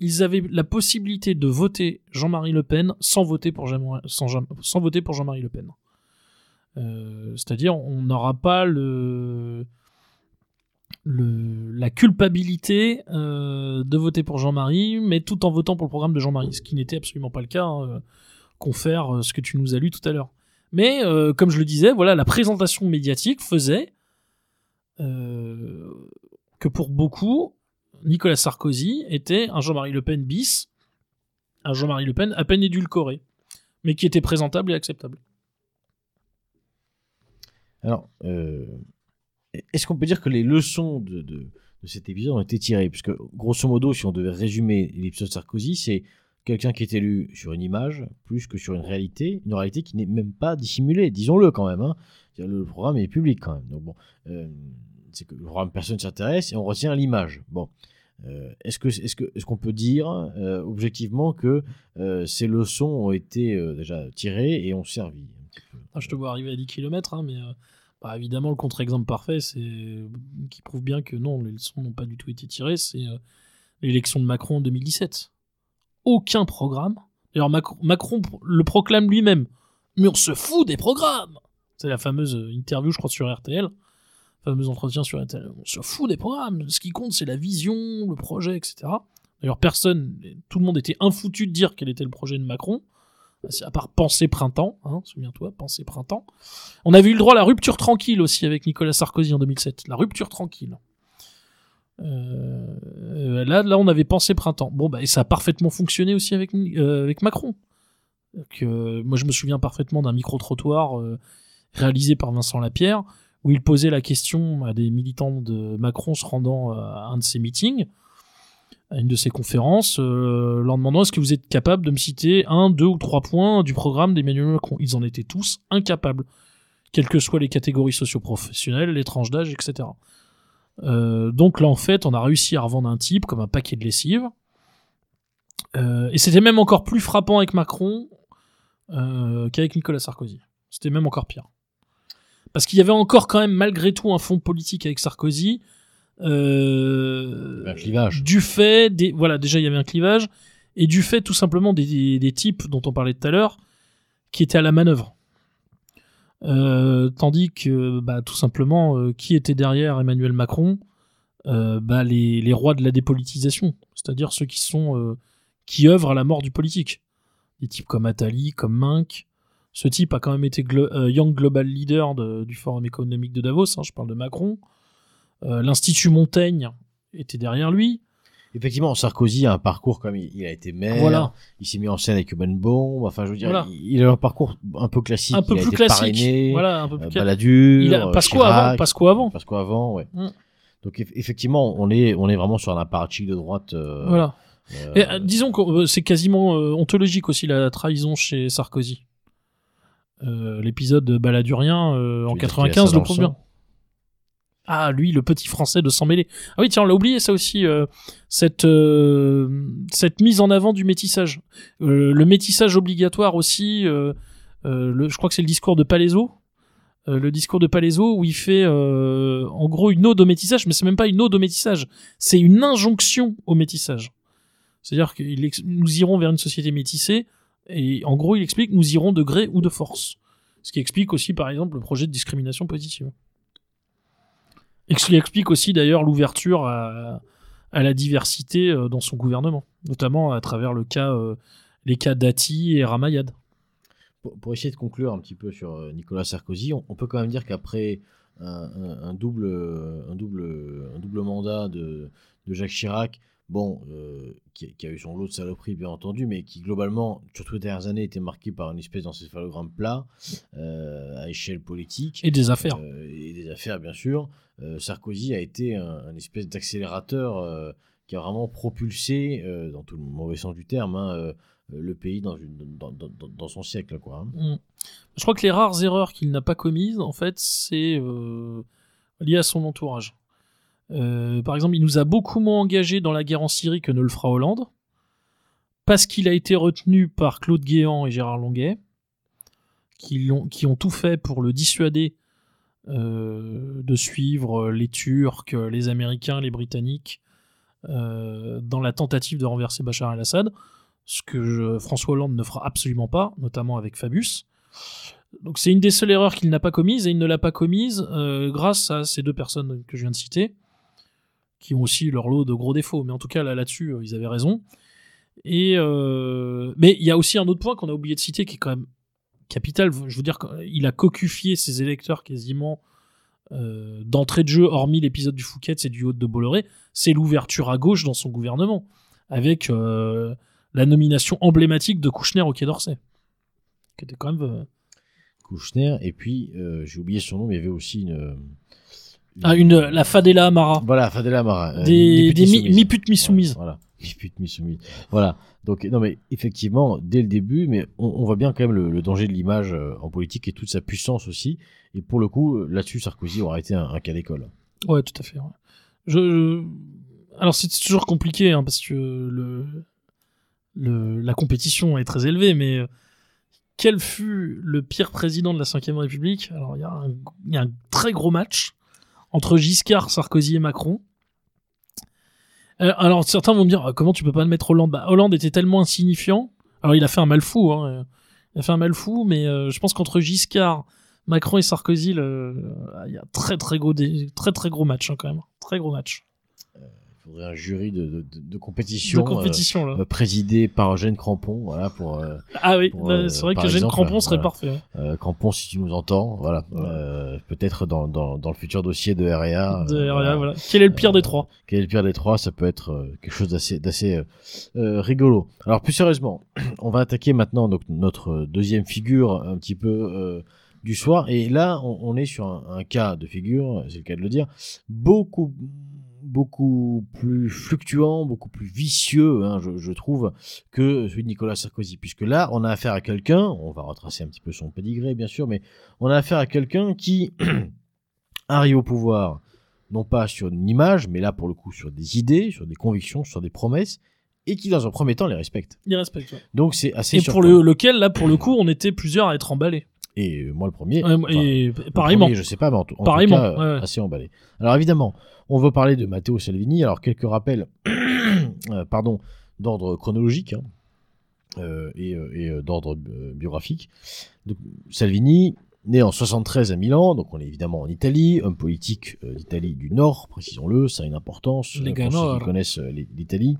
ils avaient la possibilité de voter Jean-Marie Le Pen sans voter pour Jean- sans, Jean- sans voter pour Jean-Marie Le Pen. Euh, C'est-à-dire, on n'aura pas la culpabilité euh, de voter pour Jean-Marie, mais tout en votant pour le programme de Jean-Marie, ce qui n'était absolument pas le cas. hein, confère euh, ce que tu nous as lu tout à l'heure. Mais comme je le disais, voilà, la présentation médiatique faisait que pour beaucoup, Nicolas Sarkozy était un Jean-Marie Le Pen bis, un Jean-Marie Le Pen à peine édulcoré, mais qui était présentable et acceptable. Alors, euh, est-ce qu'on peut dire que les leçons de, de- cet épisode ont été tirées? Puisque, grosso modo, si on devait résumer l'épisode Sarkozy, c'est quelqu'un qui est élu sur une image plus que sur une réalité, une réalité qui n'est même pas dissimulée, disons-le quand même. hein. Le programme est public quand même. Donc bon, euh, c'est que le programme personne ne s'intéresse et on retient l'image. Bon. Euh, est-ce qu'on peut dire objectivement que ces leçons ont été déjà tirées et ont servi? Je te vois arriver à 10 km, mais euh, bah, évidemment, le contre-exemple parfait, c'est qui prouve bien que non, les leçons n'ont pas du tout été tirées, c'est euh, l'élection de Macron en 2017. Aucun programme. D'ailleurs, Macron, le proclame lui-même. Mais on se fout des programmes C'est la fameuse euh, interview, je crois, sur RTL. Fameux entretien sur RTL. On se fout des programmes. Ce qui compte, c'est la vision, le projet, etc. D'ailleurs, personne, tout le monde était infoutu de dire quel était le projet de Macron. À part Pensée Printemps, hein, souviens-toi, Pensée Printemps. On avait eu le droit à la rupture tranquille aussi avec Nicolas Sarkozy en 2007. La rupture tranquille. Euh, là, là, on avait pensé printemps. Bon, bah, et ça a parfaitement fonctionné aussi avec, euh, Macron. Euh, moi, je me souviens parfaitement d'un micro-trottoir réalisé par Vincent Lapierre, où il posait la question à des militants de Macron se rendant à un de ses meetings, à une de ses conférences, euh, leur demandant est-ce que vous êtes capable de me citer un, deux ou trois points du programme d'Emmanuel Macron? Ils en étaient tous incapables, quelles que soient les catégories socioprofessionnelles, les tranches d'âge, etc. Euh, donc là, en fait, on a réussi à revendre un type comme un paquet de lessive. Euh, et c'était même encore plus frappant avec Macron euh, qu'avec Nicolas Sarkozy. C'était même encore pire. Parce qu'il y avait encore quand même malgré tout un fond politique avec Sarkozy. Euh, Un clivage. Du fait des voilà déjà il y avait un clivage et du fait tout simplement des, des, des types dont on parlait tout à l'heure qui étaient à la manœuvre. Euh, tandis que bah, tout simplement euh, qui était derrière Emmanuel Macron euh, bah, les, les rois de la dépolitisation, c'est-à-dire ceux qui sont qui œuvrent à la mort du politique. Des types comme Attali, comme Mink. Ce type a quand même été glo- Young Global Leader de- du Forum économique de Davos, hein, je parle de Macron. Euh, L'Institut Montaigne était derrière lui. Effectivement, Sarkozy a un parcours comme il, il a été maire, Voilà. il s'est mis en scène avec Urban Bomb, enfin je veux dire, Voilà. il, il a un parcours un peu classique. un peu il a plus été classique. parrainé, Voilà, un peu plus euh. Balladur, Il a- euh, Pasco Chirac, avant, Pasco avant. Pasco avant, ouais. Mm. Donc eff- effectivement, on est on est vraiment sur un apparatchik de droite. euh, Voilà. euh, Et, disons que c'est quasiment ontologique aussi la trahison chez Sarkozy. L'épisode baladurien en veux dire qu'il a 95 ça le prouve bien. Ah, lui, le petit français de s'en mêler. Ah oui, tiens, on l'a oublié ça aussi, euh, cette, euh, cette mise en avant du métissage. Euh, le métissage obligatoire aussi, je crois que c'est le discours de Palaiso. Le discours de Palaiso où il fait en gros une ode au métissage, mais c'est même pas une ode au métissage, c'est une injonction au métissage. C'est-à-dire que nous irons vers une société métissée, et en gros, il explique nous irons de gré ou de force. Ce qui explique aussi, par exemple, le projet de discrimination positive. Et ce qui explique aussi, d'ailleurs, l'ouverture à, à la diversité euh, dans son gouvernement, notamment à travers le cas, euh, les cas Dati et Ramayad. pour, pour essayer de conclure un petit peu sur euh, Nicolas Sarkozy, on, on peut quand même dire qu'après un, un- un double, un, double, un double mandat de, de Jacques Chirac, bon, euh, qui, qui a eu son lot de saloperies bien entendu, mais qui globalement, surtout les dernières années, était marqué par une espèce d'encéphalogramme plat euh, à échelle politique. Et des affaires. Euh, et des affaires, bien sûr. Euh, Sarkozy a été un, espèce d'accélérateur euh, qui a vraiment propulsé, euh, dans tout le mauvais sens du terme, hein, le pays dans, son siècle. Hein. Mm. Je crois que les rares erreurs qu'il n'a pas commises, en fait, c'est euh, lié à son entourage. Par exemple, il nous a beaucoup moins engagés dans la guerre en Syrie que ne le fera Hollande, parce qu'il a été retenu par Claude Guéant et Gérard Longuet, qui, ont tout fait pour le dissuader de suivre les Turcs, les Américains, les Britanniques euh, dans la tentative de renverser Bachar el-Assad, ce que François Hollande ne fera absolument pas, notamment avec Fabius. Donc c'est une des seules erreurs qu'il n'a pas commise, et il ne l'a pas commise euh, grâce à ces deux personnes que je viens de citer, qui ont aussi leur lot de gros défauts, mais en tout cas là là-dessus euh, ils avaient raison. Et euh, mais il y a aussi un autre point qu'on a oublié de citer qui est quand même capital. Je veux dire qu'il a cocufié ses électeurs quasiment euh, d'entrée de jeu, hormis l'épisode du Fouquet, c'est du haut de Bolloré, c'est l'ouverture à gauche dans son gouvernement, avec euh, la nomination emblématique de Kouchner au Quai d'Orsay, qui était quand même euh, Kouchner, et puis j'ai oublié son nom, mais il y avait aussi une. ah, une la Fadela Amara, Voilà, Fadela Mara. euh, des, mi-putes mi-soumises. Voilà, mi-soumise. Voilà. Donc, non, mais effectivement, dès le début, mais on, voit bien quand même le, danger de l'image euh, en politique et toute sa puissance aussi. Et pour le coup, là-dessus, Sarkozy aura été un, cas d'école. Ouais, tout à fait. Alors c'est toujours compliqué hein, parce que le... La compétition est très élevée, mais euh, quel fut le pire président de la Ve République? Alors il y a un très gros match entre Giscard, Sarkozy et Macron. Euh, alors certains vont me dire comment tu peux pas le mettre Hollande? Bah, Hollande était tellement insignifiant. Alors il a fait un mal fou, hein, euh, il a fait un mal fou, mais euh, je pense qu'entre Giscard, Macron et Sarkozy, il y a très très gros, très très gros match hein, quand même, très gros match faudrait un jury de, de, de- de compétition, de compétition euh, là. euh, présidé par Eugène Crampon. Voilà, pour euh, Ah oui, c'est vrai que exemple, Crampon serait parfait. euh, Crampon, si tu nous entends. Voilà. Ouais. Peut-être dans, dans, dans le futur dossier de RA. De RA, voilà. Quel est le pire des trois Quel est le pire des trois? Ça peut être quelque chose d'assez d'assez rigolo. Alors plus sérieusement, on va attaquer maintenant donc, notre deuxième figure un petit peu du soir. Et là, on, on est sur un, un cas de figure, c'est le cas de le dire, beaucoup beaucoup plus fluctuant, beaucoup plus vicieux, hein, je, je trouve, que celui de Nicolas Sarkozy. Puisque là, on a affaire à quelqu'un, on va retracer un petit peu son pédigré, bien sûr, mais on a affaire à quelqu'un qui arrive au pouvoir non pas sur une image, mais là pour le coup sur des idées, sur des convictions, sur des promesses, et qui dans un premier temps les respecte. Il respecte. ouais. Donc c'est assez Et pour le, lequel, là, pour le coup, on était plusieurs à être emballés. Et euh, moi le premier. Enfin, et le pareillement. premier, je sais pas, mais en, tout- en Pareillement, tout cas, ouais, ouais. assez emballé. Alors évidemment, on veut parler de Matteo Salvini. Alors quelques rappels, euh, pardon, d'ordre chronologique hein, euh, et, et, d'ordre biographique. Donc, Salvini, né en 73 à Milan, donc on est évidemment en Italie, homme politique euh, d'Italie du Nord, précisons-le, ça a une importance pour ceux qui connaissent l'I- l'Italie.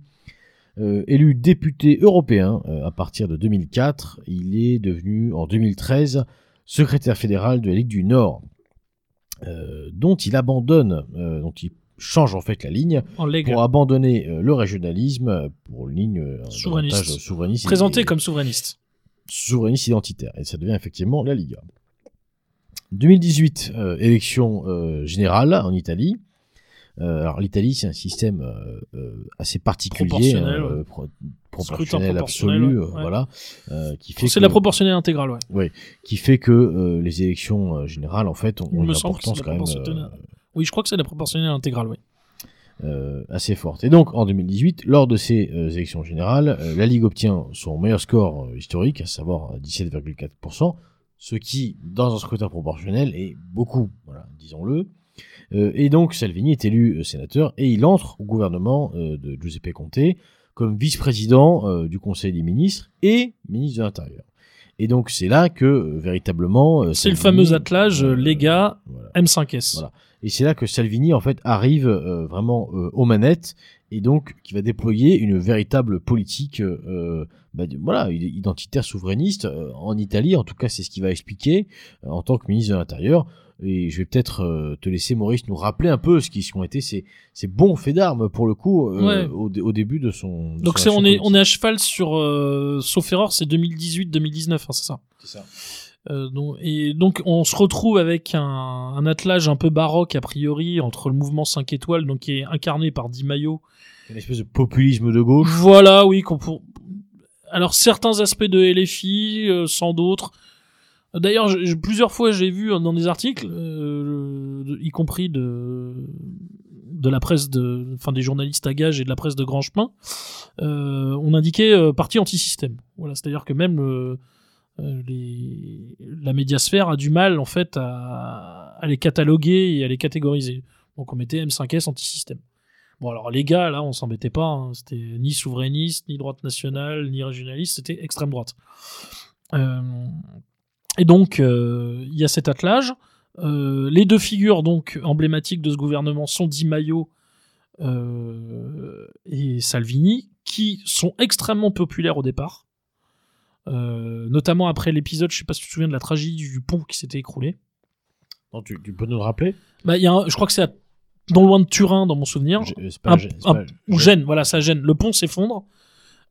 Euh, élu député européen euh, à partir de 2004, il est devenu en 2013 secrétaire fédéral de la Ligue du Nord, euh, dont il abandonne, euh, dont il change en fait la ligne En pour abandonner euh, le régionalisme pour une ligne Souverainiste. souverainiste, Présenté et- comme souverainiste. souverainiste identitaire. Et ça devient effectivement la Liga. 2018, euh, élection générale en Italie. Euh, alors l'Italie, c'est un système euh, euh, assez particulier, Proportionnel, pro- absolu, ouais, voilà, qui fait C'est la proportionnelle intégrale, ouais. qui fait que les élections générales, en fait, ont, Il une importance quand même Oui, je crois que c'est la proportionnelle intégrale, oui. euh, assez forte. Et donc, en 2018, lors de ces euh, élections générales, euh, la Ligue obtient son meilleur score historique, à savoir euh, 17,4%, ce qui, dans un scrutin proportionnel, est beaucoup, voilà, disons-le. Euh, et donc, Salvini est élu euh, sénateur et il entre au gouvernement euh, de Giuseppe Conte comme vice-président du Conseil des ministres et ministre de l'Intérieur. Et donc, c'est là que, euh, véritablement... euh, C'est le fameux attelage euh, euh, Lega voilà. M5S. Voilà. Et c'est là que Salvini en fait arrive vraiment aux manettes et donc qui va déployer une véritable politique euh, bah, voilà id- identitaire souverainiste euh, en Italie. En tout cas, c'est ce qu'il va expliquer euh, en tant que ministre de l'Intérieur. Et je vais peut-être euh, te laisser Maurice nous rappeler un peu ce qui ont été ces, ces bons faits d'armes pour le coup euh, Ouais. au, au début de son. de Donc son on est on est à cheval sur euh, sauf erreur, c'est 2018-2019, hein, c'est ça? C'est ça. Euh, donc, et donc on se retrouve avec un, un attelage un peu baroque a priori entre le mouvement 5 étoiles, donc qui est incarné par Di Maio. Une espèce de populisme de gauche. Voilà, oui, pour... Alors certains aspects de LFI, euh, sans d'autres. D'ailleurs, plusieurs fois j'ai vu dans des articles, euh, y compris de de la presse de, enfin des journalistes à gage et de la presse de grand chemin, euh, on indiquait euh, parti anti-système. Voilà, c'est-à-dire que même les, la médiasphère a du mal en fait à, les cataloguer et à les catégoriser. Donc on mettait M5S anti-système. Bon alors les gars là on s'embêtait pas, hein. c'était ni souverainiste, ni droite nationale, ni régionaliste, c'était extrême droite. Euh, et donc euh, il y a cet attelage. Euh, les deux figures donc emblématiques de ce gouvernement sont Di Maio euh, et Salvini, qui sont extrêmement populaires au départ. Euh, notamment après l'épisode, je sais pas si tu te souviens de la tragédie du pont qui s'était écroulé. Non, tu, tu peux nous le rappeler? Bah, il y a un- je crois que c'est non loin de Turin dans mon souvenir. Pas Un- un- pas ou gê- gêne, voilà, ça gêne. Le pont s'effondre.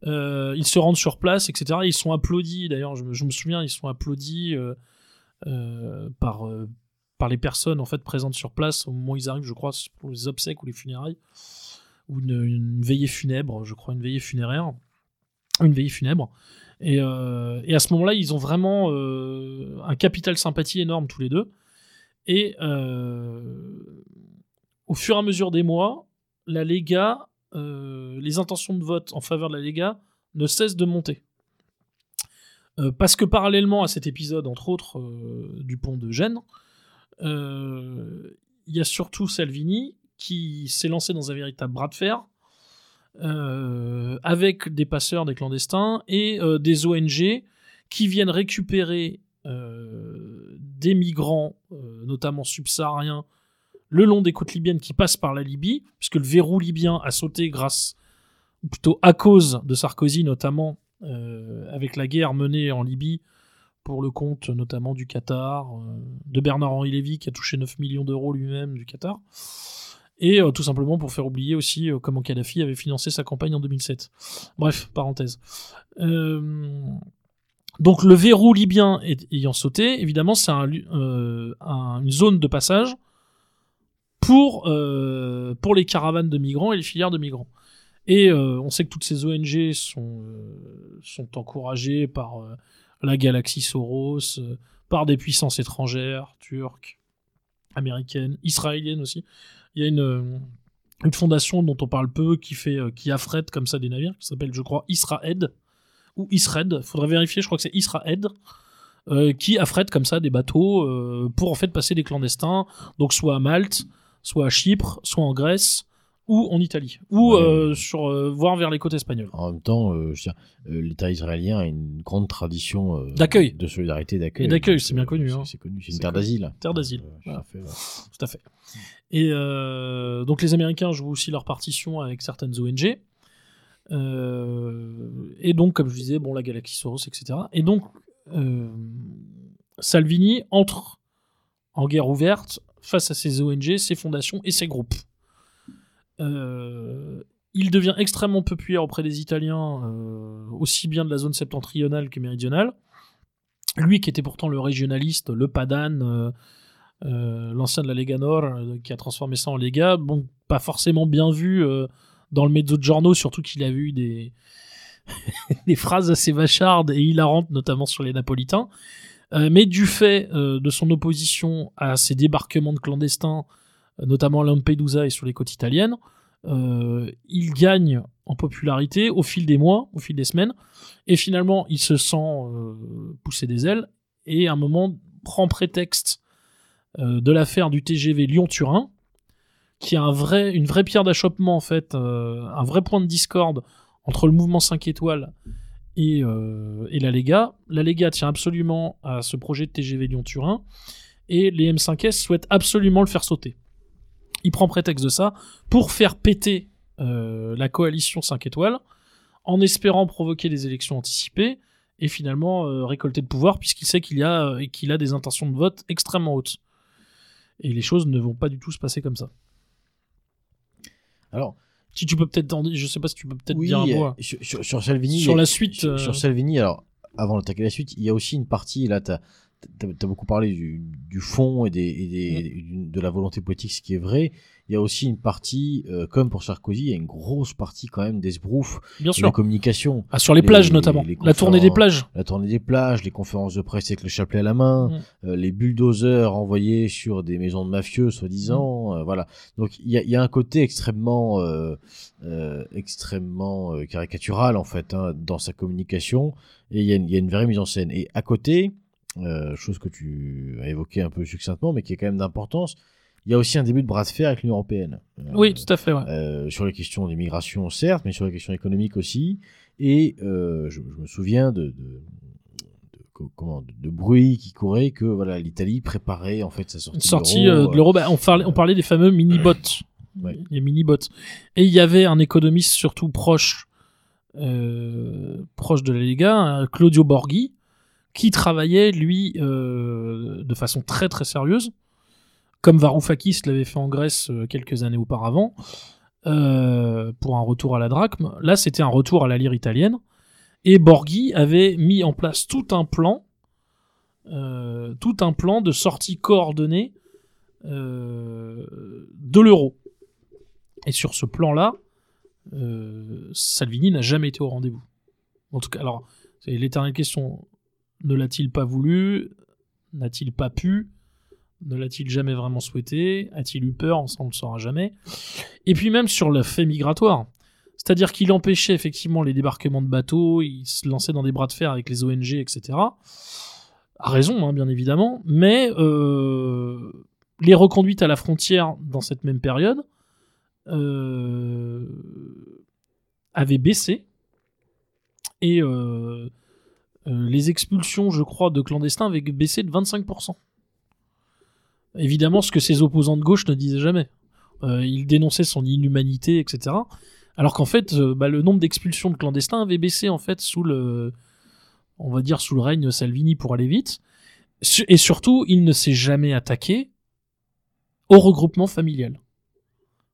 Euh, ils se rendent sur place, etc. Ils sont applaudis. D'ailleurs, je, me- je me souviens, ils sont applaudis euh, par par les personnes en fait présentes sur place au moment où ils arrivent. Je crois pour les obsèques ou les funérailles ou une, une veillée funèbre. Je crois une veillée funéraire, une veillée funèbre. Et, euh, et à ce moment-là, ils ont vraiment euh, un capital sympathie énorme tous les deux. Et euh, au fur et à mesure des mois, la Lega, les intentions de vote en faveur de la Lega ne cessent de monter. Parce que parallèlement à cet épisode, entre autres, du pont de Gênes, il y a surtout Salvini qui s'est lancé dans un véritable bras de fer euh, avec des passeurs, des clandestins et euh, des ONG qui viennent récupérer euh, des migrants, notamment subsahariens, le long des côtes libyennes qui passent par la Libye, puisque le verrou libyen a sauté grâce, ou plutôt à cause de Sarkozy, notamment avec la guerre menée en Libye pour le compte notamment du Qatar, de Bernard-Henri Lévy qui a touché 9 millions d'euros lui-même du Qatar, et euh, tout simplement pour faire oublier aussi euh, comment Kadhafi avait financé sa campagne en 2007. Bref, parenthèse. Euh, donc le verrou libyen ayant sauté, évidemment c'est une zone de passage pour, pour les caravanes de migrants et les filières de migrants. Et on sait que toutes ces ONG sont, sont encouragées par la galaxie Soros, par des puissances étrangères, turques, américaines, israéliennes aussi. Il y a une, euh, une fondation dont on parle peu qui fait euh, qui affrète comme ça des navires, qui s'appelle, je crois, Israed ou Israed. Faudrait vérifier, je crois que c'est Israed. euh, qui affrète comme ça des bateaux pour en fait passer des clandestins, donc soit à Malte, soit à Chypre, soit en Grèce ou en Italie, ou Ouais. euh, sur euh, voire vers les côtes espagnoles. En même temps, euh, l'État israélien a une grande tradition D'accueil. de solidarité, d'accueil. Et d'accueil, c'est bien connu, C'est hein. c'est connu, c'est une terre d'asile. Terre d'asile, tout voilà. à fait, ouais. Tout à fait. Et donc les Américains jouent aussi leur partition avec certaines ONG. Et donc, comme je disais, bon, la Galaxie Soros, etc. Et donc, Salvini entre en guerre ouverte face à ces ONG, ces fondations et ces groupes. Euh, il devient extrêmement populaire auprès des Italiens, euh, aussi bien de la zone septentrionale que méridionale. Lui qui était pourtant le régionaliste, le Padane, euh, l'ancien de la Lega Nord, qui a transformé ça en Lega, bon, pas forcément bien vu dans le mezzogiorno, surtout qu'il a eu des, des phrases assez vachardes et hilarantes, notamment sur les Napolitains. Mais du fait de son opposition à ces débarquements de clandestins, notamment Lampedusa et sur les côtes italiennes, euh, il gagne en popularité au fil des mois, au fil des semaines, et finalement il se sent euh, pousser des ailes, et à un moment prend prétexte euh, de l'affaire du TGV Lyon-Turin, qui vrai, une vraie pierre d'achoppement en fait, un vrai point de discorde entre le mouvement 5 étoiles et, et la Lega. La Lega tient absolument à ce projet de TGV Lyon-Turin, et les M5S souhaitent absolument le faire sauter. Il prend prétexte de ça pour faire péter euh, la coalition 5 étoiles, en espérant provoquer des élections anticipées, et finalement euh, récolter le pouvoir, puisqu'il sait qu'il a, euh, qu'il a des intentions de vote extrêmement hautes. Et les choses ne vont pas du tout se passer comme ça. Alors, Si tu peux peut-être, je sais pas si tu peux peut-être oui, dire un mot hein. sur, sur- sur Salvini. sur la suite. Sur, euh, sur Salvini, alors, avant d'attaquer la suite, il y a aussi une partie, là, tu as, beaucoup parlé du, du fond et, des, et des- de la volonté politique, ce qui est vrai. Il y a aussi une partie, euh, comme pour Sarkozy, il y a une grosse partie quand même d'esbrouf, bien de sûr. communication. Ah, sur les, les- plages notamment. les la tournée des plages. La tournée des plages, les conférences de presse avec le chapelet à la main, Mm. euh, les bulldozers envoyés sur des maisons de mafieux, soi-disant, Mm. euh, voilà. Donc il y a, y a un côté extrêmement, euh, euh, extrêmement euh, caricatural en fait hein, dans sa communication, et il y, y a une vraie mise en scène. Et à côté, euh, chose que tu as évoqué un peu succinctement, mais qui est quand même d'importance, il y a aussi un début de bras de fer avec l'Union européenne. Euh, Oui, tout à fait. Ouais. euh, sur les questions d'immigration, certes, mais sur les questions économiques aussi. Et euh, je, je me souviens de, de, de- co- comment, de, de bruit qui courait que voilà l'Italie préparait en fait sa sortie. Une sortie de l'euro, euh, de l'euro. Bah, on, parlait, on parlait des fameux mini-bots. Ouais. Les mini-bots. Et il y avait un économiste surtout proche, euh, proche de la Lega, un Claudio Borghi, qui travaillait, lui, euh, de façon très très sérieuse, comme Varoufakis l'avait fait en Grèce euh, quelques années auparavant, euh, pour un retour à la drachme. Là, c'était un retour à la lire italienne. Et Borghi avait mis en place tout un plan, tout un plan de sortie coordonnée de l'euro. Et sur ce plan-là, Salvini n'a jamais été au rendez-vous. En tout cas, alors, c'est l'éternelle question. Ne l'a-t-il pas voulu? N'a-t-il pas pu? Ne l'a-t-il jamais vraiment souhaité? A-t-il eu peur? On ne le saura jamais. Et puis même sur le fait migratoire. C'est-à-dire qu'il empêchait effectivement les débarquements de bateaux, il se lançait dans des bras de fer avec les ONG, etc. A raison, hein, bien évidemment, mais euh, les reconduites à la frontière dans cette même période euh, avaient baissé et euh, les expulsions, je crois, de clandestins avaient baissé de 25%. Évidemment, ce que ses opposants de gauche ne disaient jamais. Euh, ils dénonçaient son inhumanité, etc. Alors qu'en fait, euh, bah, le nombre d'expulsions de clandestins avait baissé en fait sous le, on va dire sous le règne Salvini pour aller vite. Et surtout, il ne s'est jamais attaqué au regroupement familial.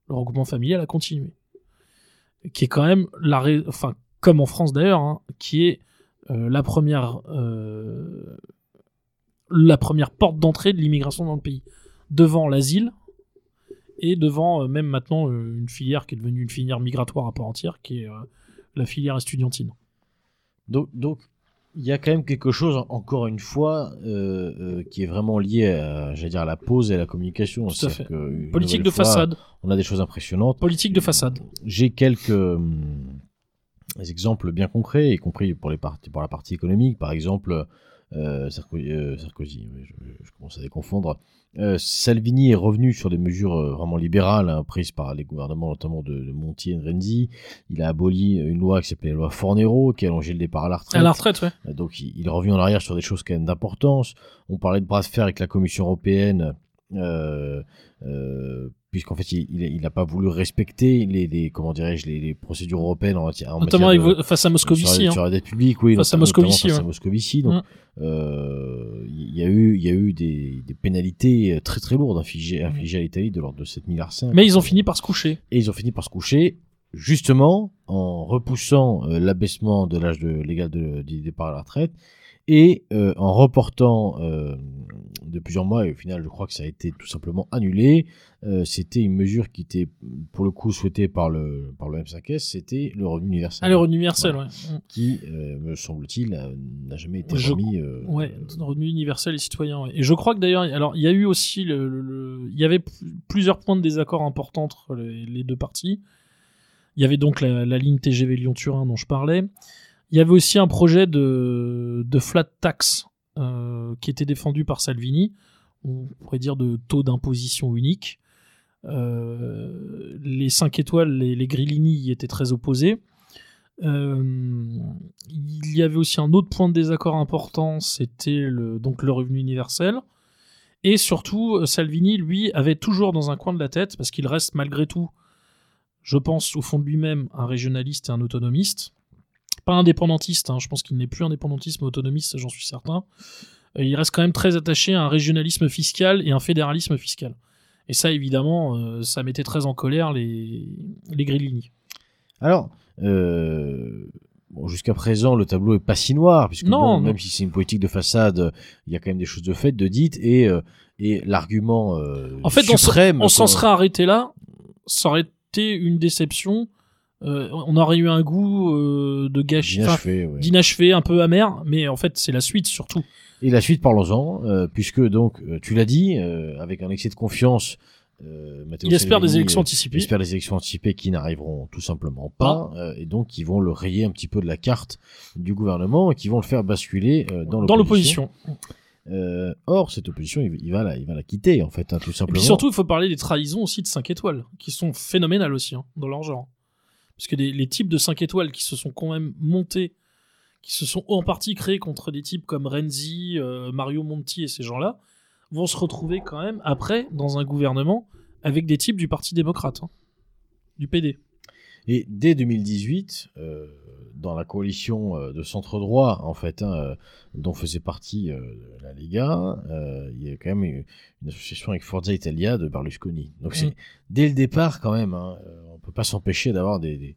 Le regroupement familial a continué, qui est quand même la, enfin comme en France d'ailleurs, hein, qui est euh, la première, euh, la première porte d'entrée de l'immigration dans le pays, devant l'asile et devant euh, même maintenant euh, une filière qui est devenue une filière migratoire à part entière, qui est euh, la filière estudiantine. Donc, donc, il y a quand même quelque chose, encore une fois, euh, euh, qui est vraiment lié à, j'allais dire, à la pause et à la communication. Tout à fait. que, Politique de fois, façade. On a des choses impressionnantes. Politique de façade. J'ai quelques hum, exemples bien concrets, y compris pour, les parties, pour la partie économique. Par exemple, euh, Sarkozy, euh, Sarkozy, je, je commence à les confondre. Euh, Salvini est revenu sur des mesures vraiment libérales hein, prises par les gouvernements, notamment de, de Monti et de Renzi. Il a aboli une loi qui s'appelait la loi Fornero, qui a allongé le départ à la retraite. À la retraite, ouais. Donc il, il est revenu en arrière sur des choses quand même d'importance. On parlait de bras de fer avec la Commission européenne, puisqu'en fait il, n'a pas voulu respecter les, les comment dirais-je les, les procédures européennes en, matière- en Notamment matière de- face à Moscovici. sur, la- hein. sur la dette publique, oui, Face à Moscovici, face à ouais. Moscovici. Donc, Mm. euh, il y a eu, il y a eu des, des pénalités très très lourdes infligées, Mm. infligées à l'Italie de l'ordre de 7 milliards 5. Mais ils ont fini par se coucher. Et ils ont fini par se coucher, justement, en repoussant euh, l'abaissement de l'âge de, légal de, du départ à la retraite et euh, en reportant euh, de plusieurs mois, et au final, je crois que ça a été tout simplement annulé. Euh, c'était une mesure qui était, pour le coup, souhaitée par le, par le M5S, c'était le revenu universel. Ah, le revenu universel, ouais. Mm. Qui, me semble-t-il, n'a jamais été Je- remis. Ouais, euh, revenu universel et citoyen. ouais. Et je crois que d'ailleurs, alors il y a eu aussi le, le- le- il y avait plusieurs points de désaccord importants entre les, les deux parties. Il y avait donc la, la ligne TGV Lyon-Turin dont je parlais. Il y avait aussi un projet de, flat tax euh, qui était défendu par Salvini, on pourrait dire de taux d'imposition unique. Euh, les 5 étoiles, les, Grillini y étaient très opposés. Euh, il y avait aussi un autre point de désaccord important, c'était le, donc le revenu universel. Et surtout, Salvini, lui, avait toujours dans un coin de la tête, parce qu'il reste malgré tout, je pense, au fond de lui-même, un régionaliste et un autonomiste. Pas indépendantiste, hein, je pense qu'il n'est plus indépendantiste, mais autonomiste, j'en suis certain. Euh, Il reste quand même très attaché à un régionalisme fiscal et un fédéralisme fiscal. Et ça, évidemment, euh, ça mettait très en colère les, les Grillini. Alors, euh, bon, jusqu'à présent, le tableau est pas si noir, puisque Non, bon, non. même si c'est une politique de façade, il y a quand même des choses de fait, de dites, et, euh, et l'argument En fait, on s'en- suprême. on s'en qu'on- serait arrêté là, ça aurait été une déception. Euh, on aurait eu un goût euh, de gâchis, d'inachevé, ouais. d'inachevé, un peu amer, mais en fait, c'est la suite surtout. Et la suite, parlons-en, euh, puisque donc, euh, tu l'as dit, euh, avec un excès de confiance, euh, Il espère des élections anticipées. espère des élections anticipées qui n'arriveront tout simplement pas, euh, et donc ils vont le rayer un petit peu de la carte du gouvernement et qui vont le faire basculer euh, dans l'opposition. Euh, or, cette opposition, il, il va la, il va la quitter, en fait, hein, tout Et simplement. puis surtout, il faut parler des trahisons aussi de 5 étoiles, qui sont phénoménales aussi, hein, dans leur genre. Parce que les types de 5 étoiles qui se sont quand même montés, qui se sont en partie créés contre des types comme Renzi, euh, Mario Monti et ces gens-là, vont se retrouver quand même après dans un gouvernement avec des types du Parti démocrate, hein, du PD. Et dès 2018, euh, dans la coalition euh, de centre droit, en fait, hein, dont faisait partie euh, la Lega, euh, il y a quand même une, association avec Forza Italia de Berlusconi. Donc c'est Mm. dès le départ quand même, hein, peut pas s'empêcher d'avoir des,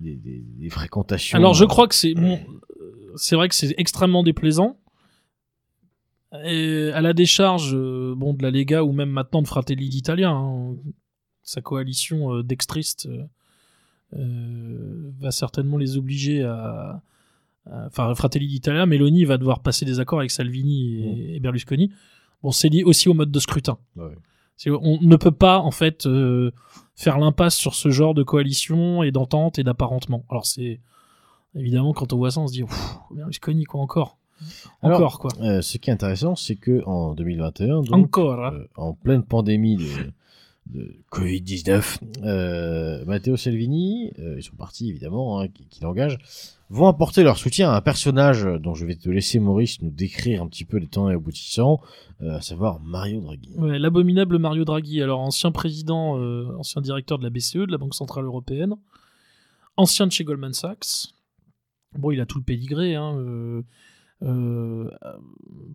des, des, fréquentations. Alors je euh, crois que c'est bon, euh, c'est vrai que c'est extrêmement déplaisant. Et à la décharge euh, bon de la Lega ou même maintenant de Fratelli d'Italia, hein, sa coalition euh, d'extristes euh, va certainement les obliger à, enfin Fratelli d'Italia, Meloni va devoir passer des accords avec Salvini et, et Berlusconi. Bon, c'est lié aussi au mode de scrutin. ouais. On ne peut pas en fait euh, faire l'impasse sur ce genre de coalition et d'entente et d'apparentement. Alors c'est évidemment quand on voit ça, on se dit Ouf, Berlusconi quoi encore, Alors, encore quoi, Euh, ce qui est intéressant, c'est que en 2021, donc, encore. hein. euh, en pleine pandémie de, de Covid-19, euh, Matteo Salvini euh, et son parti évidemment, hein, qui, qui l'engage, vont apporter leur soutien à un personnage dont je vais te laisser Maurice nous décrire un petit peu les temps et aboutissants, euh, à savoir Mario Draghi. L'abominable Mario Draghi, alors ancien président, euh, ancien directeur de la BCE, de la Banque Centrale Européenne, ancien de chez Goldman Sachs. Bon, il a tout le pédigré, hein,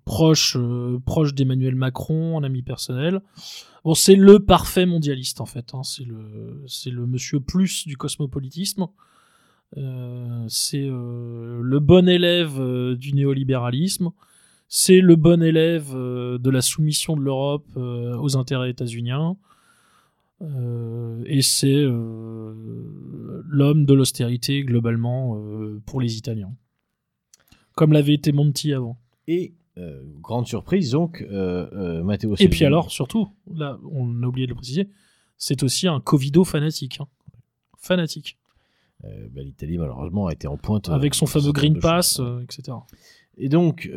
proche, euh, proche d'Emmanuel Macron, un ami personnel. Bon, c'est le parfait mondialiste en fait. hein, c'est le, c'est le monsieur plus du cosmopolitisme. Euh, c'est euh, le bon élève euh, du néolibéralisme. C'est le bon élève euh, de la soumission de l'Europe euh, aux intérêts états-uniens. Euh, et c'est euh, l'homme de l'austérité globalement euh, pour les Italiens. Comme l'avait été Monti avant. Et euh, grande surprise donc, euh, euh, Matteo Et Salvini. puis alors, surtout, là, on a oublié de le préciser, c'est aussi un Covido fanatique. hein. Fanatique. Euh, bah, l'Italie malheureusement a été en pointe Avec son fameux Green Pass, etc. Et donc,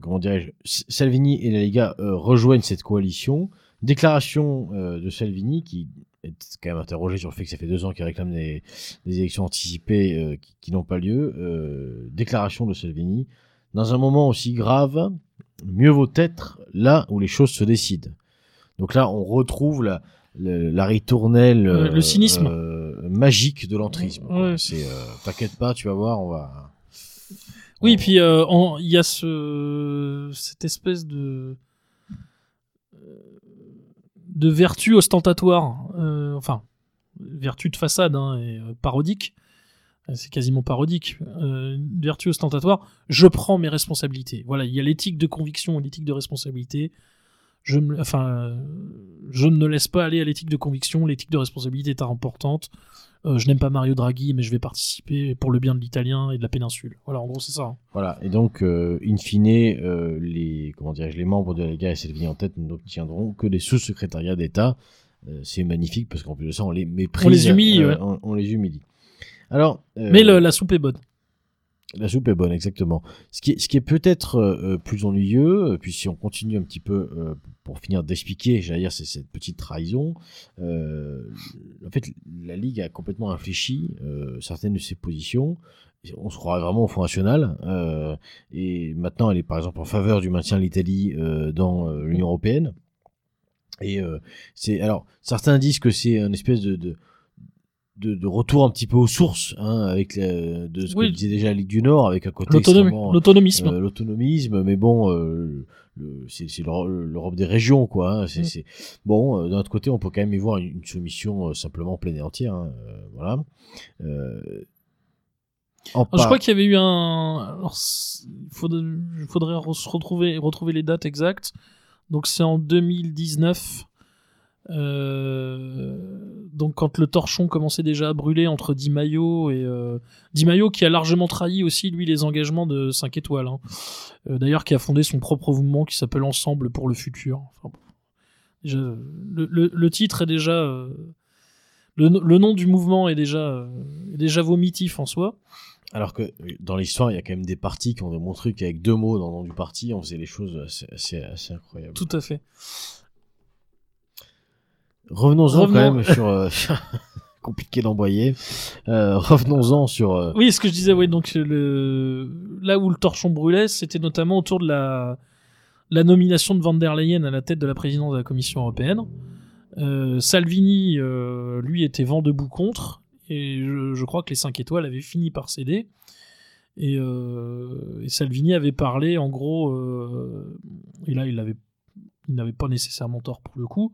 comment dirais-je, Salvini et la euh, rejoignent cette coalition. Déclaration de Salvini qui est quand même interrogé sur le fait que ça fait deux ans qu'il réclame des, des élections anticipées euh, qui, qui n'ont pas lieu. Euh, déclaration de Salvini. Dans un moment aussi grave, mieux vaut être là où les choses se décident. Donc là, on retrouve la, la ritournelle, le cynisme. euh, magique de l'entrisme. Ouais. C'est, t'inquiète pas, tu vas voir, on va. Oui, on- puis il y a ce, cette espèce de de vertu ostentatoire, euh, enfin vertu de façade hein, euh, parodique. Euh, C'est quasiment parodique. Vertu ostentatoire. Je prends mes responsabilités. Voilà, il y a l'éthique de conviction et l'éthique de responsabilité. Je me, enfin, je ne laisse pas aller à l'éthique de conviction. L'éthique de responsabilité est importante. Euh, je n'aime pas Mario Draghi, mais je vais participer pour le bien de l'italien et de la péninsule. Voilà, en gros, c'est ça. hein. Voilà. Et donc, euh, in fine, euh, les, comment les membres de la Lega et Salvini en tête n'obtiendront que des sous-secrétariats d'État. C'est magnifique parce qu'en plus de ça, on les méprise. On les humilie, ouais. on, on les humilie. Alors. Mais le- la soupe est bonne. La soupe est bonne, exactement. Ce qui est, peut-être euh, plus ennuyeux, euh, puis si on continue un petit peu euh, pour finir d'expliquer, j'allais dire, c'est cette petite trahison. euh, en fait, la Ligue a complètement infléchi euh, certaines de ses positions. On se croirait vraiment au Front National. euh, et maintenant, elle est par exemple en faveur du maintien de l'Italie euh, dans euh, l'Union Européenne. Et euh, c'est alors certains disent que c'est une espèce de de, de retour un petit peu aux sources, hein, avec la- de ce Oui. que disait déjà la Ligue du Nord, avec un côté L'autonomisme. euh, l'autonomisme, mais bon, euh, c'est c'est l'Euro- l'Europe des régions, quoi. hein, c'est Mm. c'est- bon. euh, D'un autre côté, on peut quand même y voir une, une soumission simplement pleine et entière. hein, voilà. Je crois qu'il y avait eu un. Il faudrait, faudrait retrouver, retrouver les dates exactes. Donc, c'est en 2019. Euh, donc, quand le torchon commençait déjà à brûler entre Di Maio et. Euh, Di Maio qui a largement trahi aussi, lui, les engagements de 5 étoiles. hein. Euh, D'ailleurs, qui a fondé son propre mouvement qui s'appelle Ensemble pour le futur. Enfin, bon. Déjà, le, le- le titre est déjà. le, le nom du mouvement est déjà, est déjà vomitif en soi. Alors que dans l'histoire, il y a quand même des partis qui ont démontré qu'avec deux mots dans le nom du parti, on faisait les choses assez, assez, assez incroyables. Tout à fait. Revenons-en Revenons- quand même sur. euh, compliqué d'envoyer. Euh, revenons-en sur. euh, Oui, ce que je disais, oui, donc le... là où le torchon brûlait, c'était notamment autour de la... la nomination de Van der Leyen à la tête de la présidence de la Commission européenne. Salvini, lui, était vent debout contre, et je, je crois que les 5 étoiles avaient fini par céder. Et, et Salvini avait parlé, en gros, et là, il avait il n'avait pas nécessairement tort pour le coup,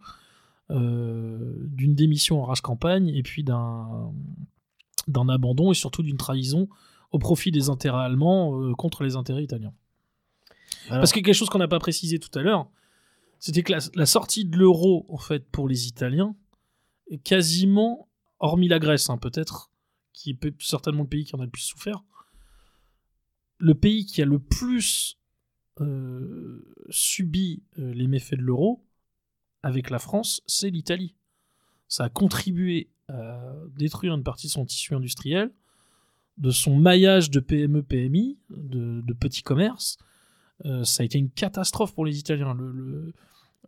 d'une démission en rage campagne et puis d'un d'un abandon et surtout d'une trahison au profit des intérêts allemands euh, contre les intérêts italiens. alors- Parce que quelque chose qu'on n'a pas précisé tout à l'heure, c'était que la, la sortie de l'euro, en fait, pour les Italiens, est quasiment, hormis la Grèce, hein, peut-être, qui est peut- certainement le pays qui en a le plus souffert, le pays qui a le plus euh, subi euh, les méfaits de l'euro, avec la France, c'est l'Italie. Ça a contribué à détruire une partie de son tissu industriel, de son maillage de PME, PMI, de, de petits commerces. Euh, ça a été une catastrophe pour les Italiens. Le- le-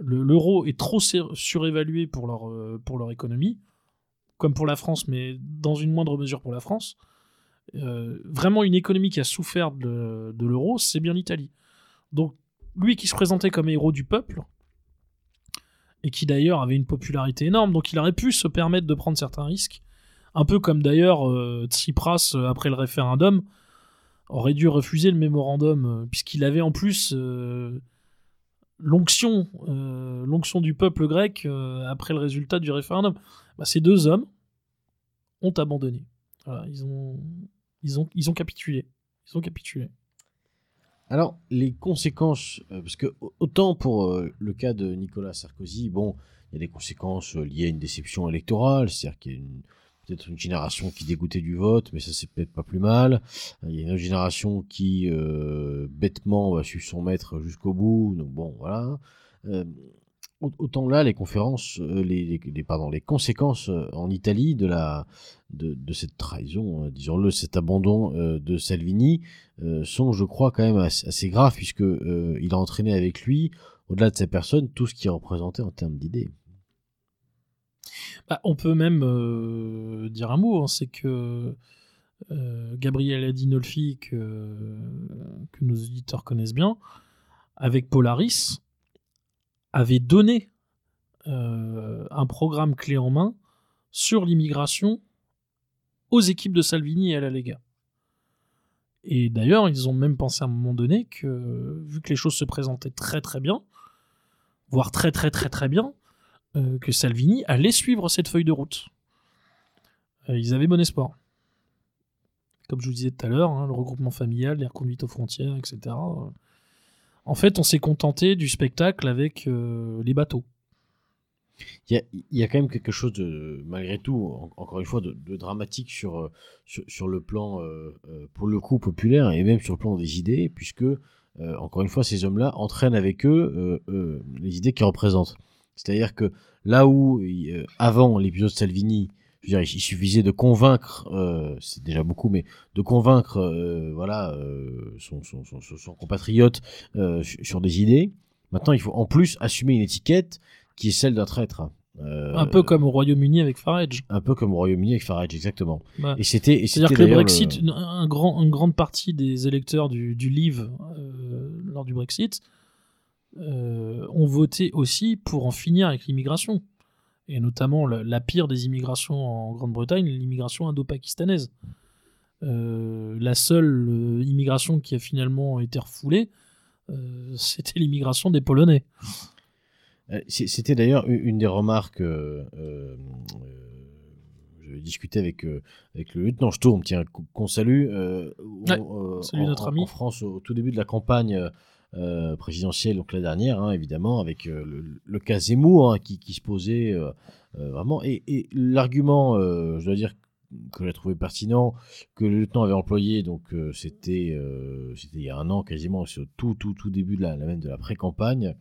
le- L'euro est trop sur- surévalué pour leur, euh, pour leur économie, comme pour la France, mais dans une moindre mesure pour la France. Euh, vraiment, une économie qui a souffert de l'euro, c'est bien l'Italie. Donc, lui qui se présentait comme héros du peuple, et qui d'ailleurs avait une popularité énorme, donc il aurait pu se permettre de prendre certains risques. Un peu comme d'ailleurs euh, Tsipras, euh, après le référendum, aurait dû refuser le mémorandum, euh, puisqu'il avait en plus l'onction du peuple grec après le résultat du référendum. Bah, ces deux hommes ont abandonné. Ils, ont, ils, ont, ils ont capitulé. Ils ont capitulé. Alors, les conséquences, euh, parce que au- autant pour euh, le cas de Nicolas Sarkozy, bon, il y a des conséquences euh, liées à une déception électorale, c'est-à-dire qu'il y a une- peut-être une génération qui dégoûtait du vote, mais ça c'est peut-être pas plus mal. Il y a une autre génération qui bêtement va suivre son maître jusqu'au bout, donc bon, voilà. Autant là, les conférences, euh, les, conséquences euh, en Italie de cette trahison, euh, disons-le, cet abandon de Salvini, sont, je crois, quand même assez, assez graves, puisque euh, il a entraîné avec lui, au-delà de sa personne, tout ce qui est représenté en termes d'idées. Bah, on peut même dire un mot, hein, c'est que Gabriel Adinolfi, que, que nos auditeurs connaissent bien, avec Polaris, avait donné euh, un programme clé en main sur l'immigration aux équipes de Salvini et à la Lega. Et d'ailleurs, ils ont même pensé à un moment donné que, vu que les choses se présentaient très très bien, voire très très très très bien, euh, que Salvini allait suivre cette feuille de route. Euh, ils avaient bon espoir. Comme je vous disais tout à l'heure, hein, le regroupement familial, les reconduites aux frontières, etc. En fait, on s'est contenté du spectacle avec euh, les bateaux. Il y a, quand même quelque chose de, malgré tout, en- encore une fois, de, dramatique sur, euh, sur, sur le plan, euh, pour le coup, populaire et même sur le plan des idées, puisque, encore une fois, ces hommes-là entraînent avec eux les idées qu'ils représentent. C'est-à-dire que là où, avant l'épisode Salvini, je veux dire, il suffisait de convaincre, euh, c'est déjà beaucoup, mais de convaincre euh, voilà, euh, son, son, son, son- son compatriote sur des idées. Maintenant, il faut en plus assumer une étiquette qui est celle d'un traître. Euh, Un peu comme au Royaume-Uni avec Farage. un peu comme au Royaume-Uni avec Farage, exactement. Ouais. Et c'était, C'est-à-dire que le Brexit, un grand, une grande partie des électeurs du, du Leave euh, lors du Brexit euh, ont voté aussi pour en finir avec l'immigration. Et notamment la, la pire des immigrations en Grande-Bretagne, l'immigration indo-pakistanaise. Euh, la seule euh, immigration qui a finalement été refoulée, euh, c'était l'immigration des Polonais. C'était d'ailleurs une des remarques. Je discutais avec, avec le lieutenant Sturm, tiens, qu- qu'on salue. Ouais, salut notre en- ami. En France, au tout début de la campagne euh, présidentielle, donc la dernière, hein, évidemment, avec euh, le, le cas Zemmour hein, qui, qui se posait euh, vraiment. Et, l'argument, je dois dire, que j'ai trouvé pertinent, que le lieutenant avait employé, donc c'était c'était il y a un an quasiment, c'est tout, tout, tout début de la, même de la pré-campagne,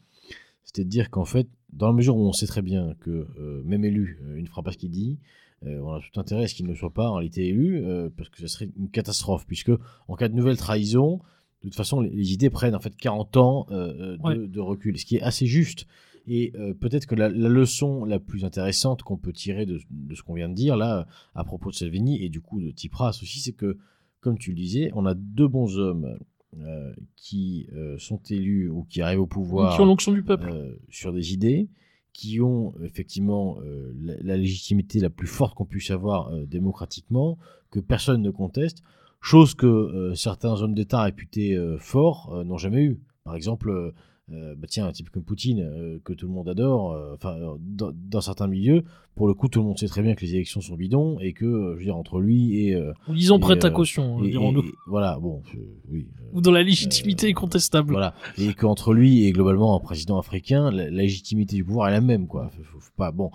c'était de dire qu'en fait, dans la mesure où on sait très bien que même élu, il ne fera pas ce qu'il dit, on a tout intérêt à ce qu'il ne soit pas en réalité élu, parce que ce serait une catastrophe, puisque en cas de nouvelle trahison, de toute façon, les, les idées prennent en fait 40 ans euh, euh, de, Ouais. de recul, ce qui est assez juste. Et euh, peut-être que la, la leçon la plus intéressante qu'on peut tirer de, de ce qu'on vient de dire là, à propos de Salvini et du coup de Tsipras aussi, c'est que, comme tu le disais, on a deux bons hommes euh, qui sont élus ou qui arrivent au pouvoir Qui ont l'onction du peuple. sur des idées, qui ont effectivement euh, la, la légitimité la plus forte qu'on puisse avoir euh, démocratiquement, que personne ne conteste, chose que euh, certains hommes d'État réputés euh, forts euh, n'ont jamais eu. Par exemple, bah tiens, un type comme Poutine, que tout le monde adore, enfin, dans, dans certains milieux, pour le coup, tout le monde sait très bien que les élections sont bidons et que, je veux dire, entre lui et. euh, Ils ont et, prêt à caution, et- dirons-nous. voilà, bon, oui. Ou dans la légitimité euh, incontestable. voilà. Et qu'entre lui et globalement un président africain, la, la légitimité du pouvoir est la même, quoi. Faut- faut- faut pas. Bon,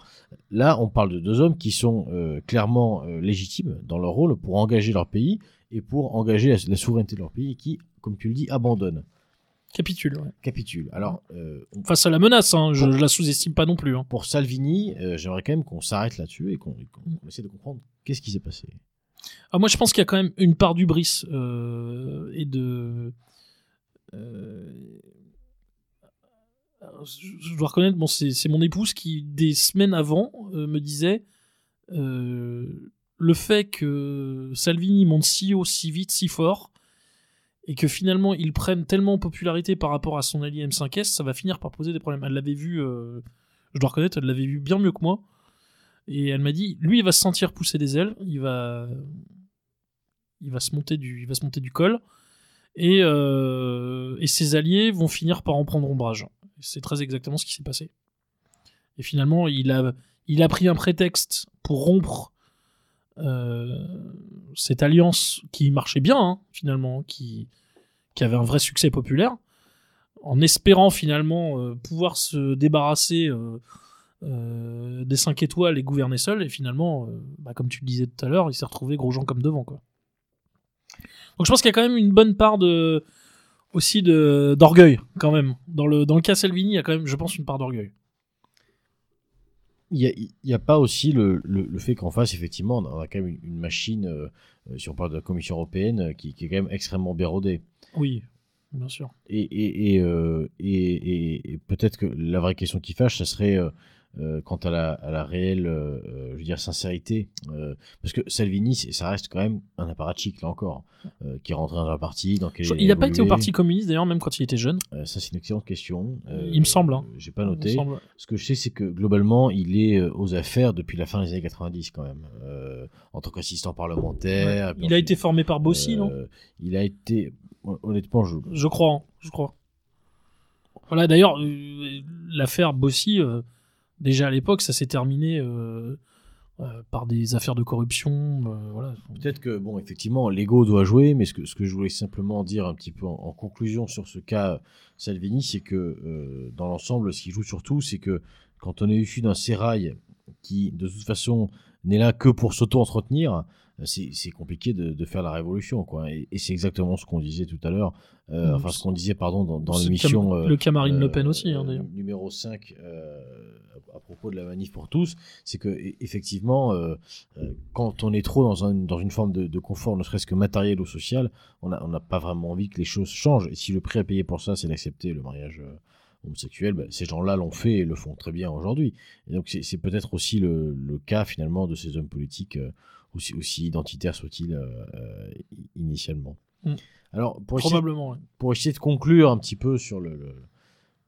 là, on parle de deux hommes qui sont clairement légitimes dans leur rôle pour engager leur pays et pour engager la, la souveraineté de leur pays qui, comme tu le dis, abandonnent, Capitule. ouais. capitulent. Alors, euh, on- Face à la menace, hein, je, je la sous-estime pas non plus. hein. pour Salvini, euh, j'aimerais quand même qu'on s'arrête là-dessus et qu'on essaie de comprendre qu'est-ce qui s'est passé. Ah, moi, je pense qu'il y a quand même une part d'ubris euh, et de. je, dois reconnaître, bon, c'est mon épouse qui, des semaines avant, me disait le fait que Salvini monte si haut, si vite, si fort, et que finalement ils prennent tellement en popularité par rapport à son allié M5S, ça va finir par poser des problèmes. Elle l'avait vu, euh, je dois reconnaître, elle l'avait vu bien mieux que moi. Et elle m'a dit, lui, il va se sentir pousser des ailes, il va, il va se monter du, il va se monter du col, et, euh, et ses alliés vont finir par en prendre ombrage. C'est très exactement ce qui s'est passé. Et finalement, il a, il a pris un prétexte pour rompre cette alliance qui marchait bien, hein, finalement, qui, qui avait un vrai succès populaire, en espérant finalement euh, pouvoir se débarrasser euh, euh, des 5 étoiles et gouverner seul. Et finalement, euh, bah, comme tu le disais tout à l'heure, il s'est retrouvé gros gens comme devant. Donc je pense qu'il y a quand même une bonne part de aussi d'orgueil quand même dans le dans le cas Salvini il y a quand même je pense une part d'orgueil Il n'y a, pas aussi le, le, le fait qu'en face, effectivement, on a quand même une, une machine, euh, si on parle de la Commission européenne, euh, qui, qui est quand même extrêmement bérodée. oui bien sûr Et, et, et, euh, et, et- et peut-être que la vraie question qui fâche, ça serait euh, quant à la, à la réelle, euh, je veux dire, sincérité. euh, parce que Salvini, ça reste quand même un apparatchik, là encore, qui est rentré dans un parti. Dans lequel Je- a il n'a pas été au. Parti communiste d'ailleurs, même quand il était jeune. Ça, c'est une excellente question. Il me semble, hein. J'ai pas noté. Ce que je sais, c'est que globalement, il est aux affaires depuis la fin des années 90 quand même, en tant qu'assistant parlementaire. Il a été formé par Bossy, non? Il a été, honnêtement, je, Je crois, hein, je crois. Voilà, d'ailleurs, l'affaire Bossy, déjà à l'époque, ça s'est terminé euh, euh, par des affaires de corruption. euh, voilà. Peut-être que, bon, effectivement, l'ego doit jouer, mais ce que, je voulais simplement dire un petit peu en, conclusion sur ce cas Salvini, c'est que dans l'ensemble, ce qui joue surtout, c'est que quand on est issu d'un sérail qui, de toute façon, n'est là que pour s'auto-entretenir, c'est c'est compliqué de, de faire la révolution, quoi. Et, et c'est exactement ce qu'on disait tout à l'heure, euh, Mm. enfin, ce qu'on disait, pardon, dans, l'émission. Cam- euh, le Camarine Le Pen euh, aussi, hein, d'ailleurs. numéro 5 euh, à propos de la manif pour tous, c'est que e- effectivement, euh, euh, quand on est trop dans, un- dans une forme de, de confort, ne serait-ce que matériel ou social, on n'a on pas vraiment envie que les choses changent. Et si le prix à payer pour ça, c'est d'accepter le mariage euh, homosexuel, ben, ces gens-là l'ont fait et le font très bien aujourd'hui. Et donc c'est c'est peut-être aussi le, le cas finalement de ces hommes politiques, euh, aussi, aussi identitaires soient-ils euh, euh, initialement. Mm. Alors pour essayer, Probablement, ouais. pour essayer de conclure un petit peu sur le, le-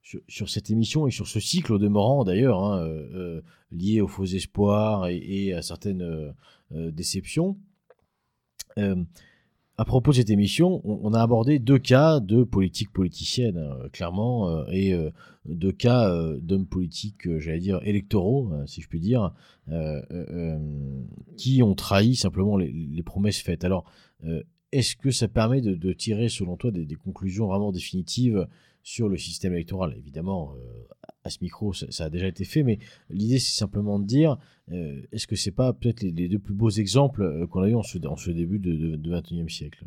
sur, sur cette émission et sur ce cycle au demeurant d'ailleurs hein, euh, lié aux faux espoirs et, et à certaines déceptions. À propos de cette émission, on, a abordé deux cas de politique politicienne, hein, clairement, euh, et euh, deux cas euh, d'hommes politiques, j'allais dire, électoraux, euh, si je puis dire, qui ont trahi simplement les, promesses faites. Alors, est-ce que ça permet de, tirer, selon toi, des conclusions vraiment définitives sur le système électoral Évidemment, euh, à ce micro, ça, a déjà été fait, mais l'idée, c'est simplement de dire, euh, est-ce que c'est pas peut-être les, deux plus beaux exemples euh, qu'on a eu en ce, début de, de, de 21e siècle?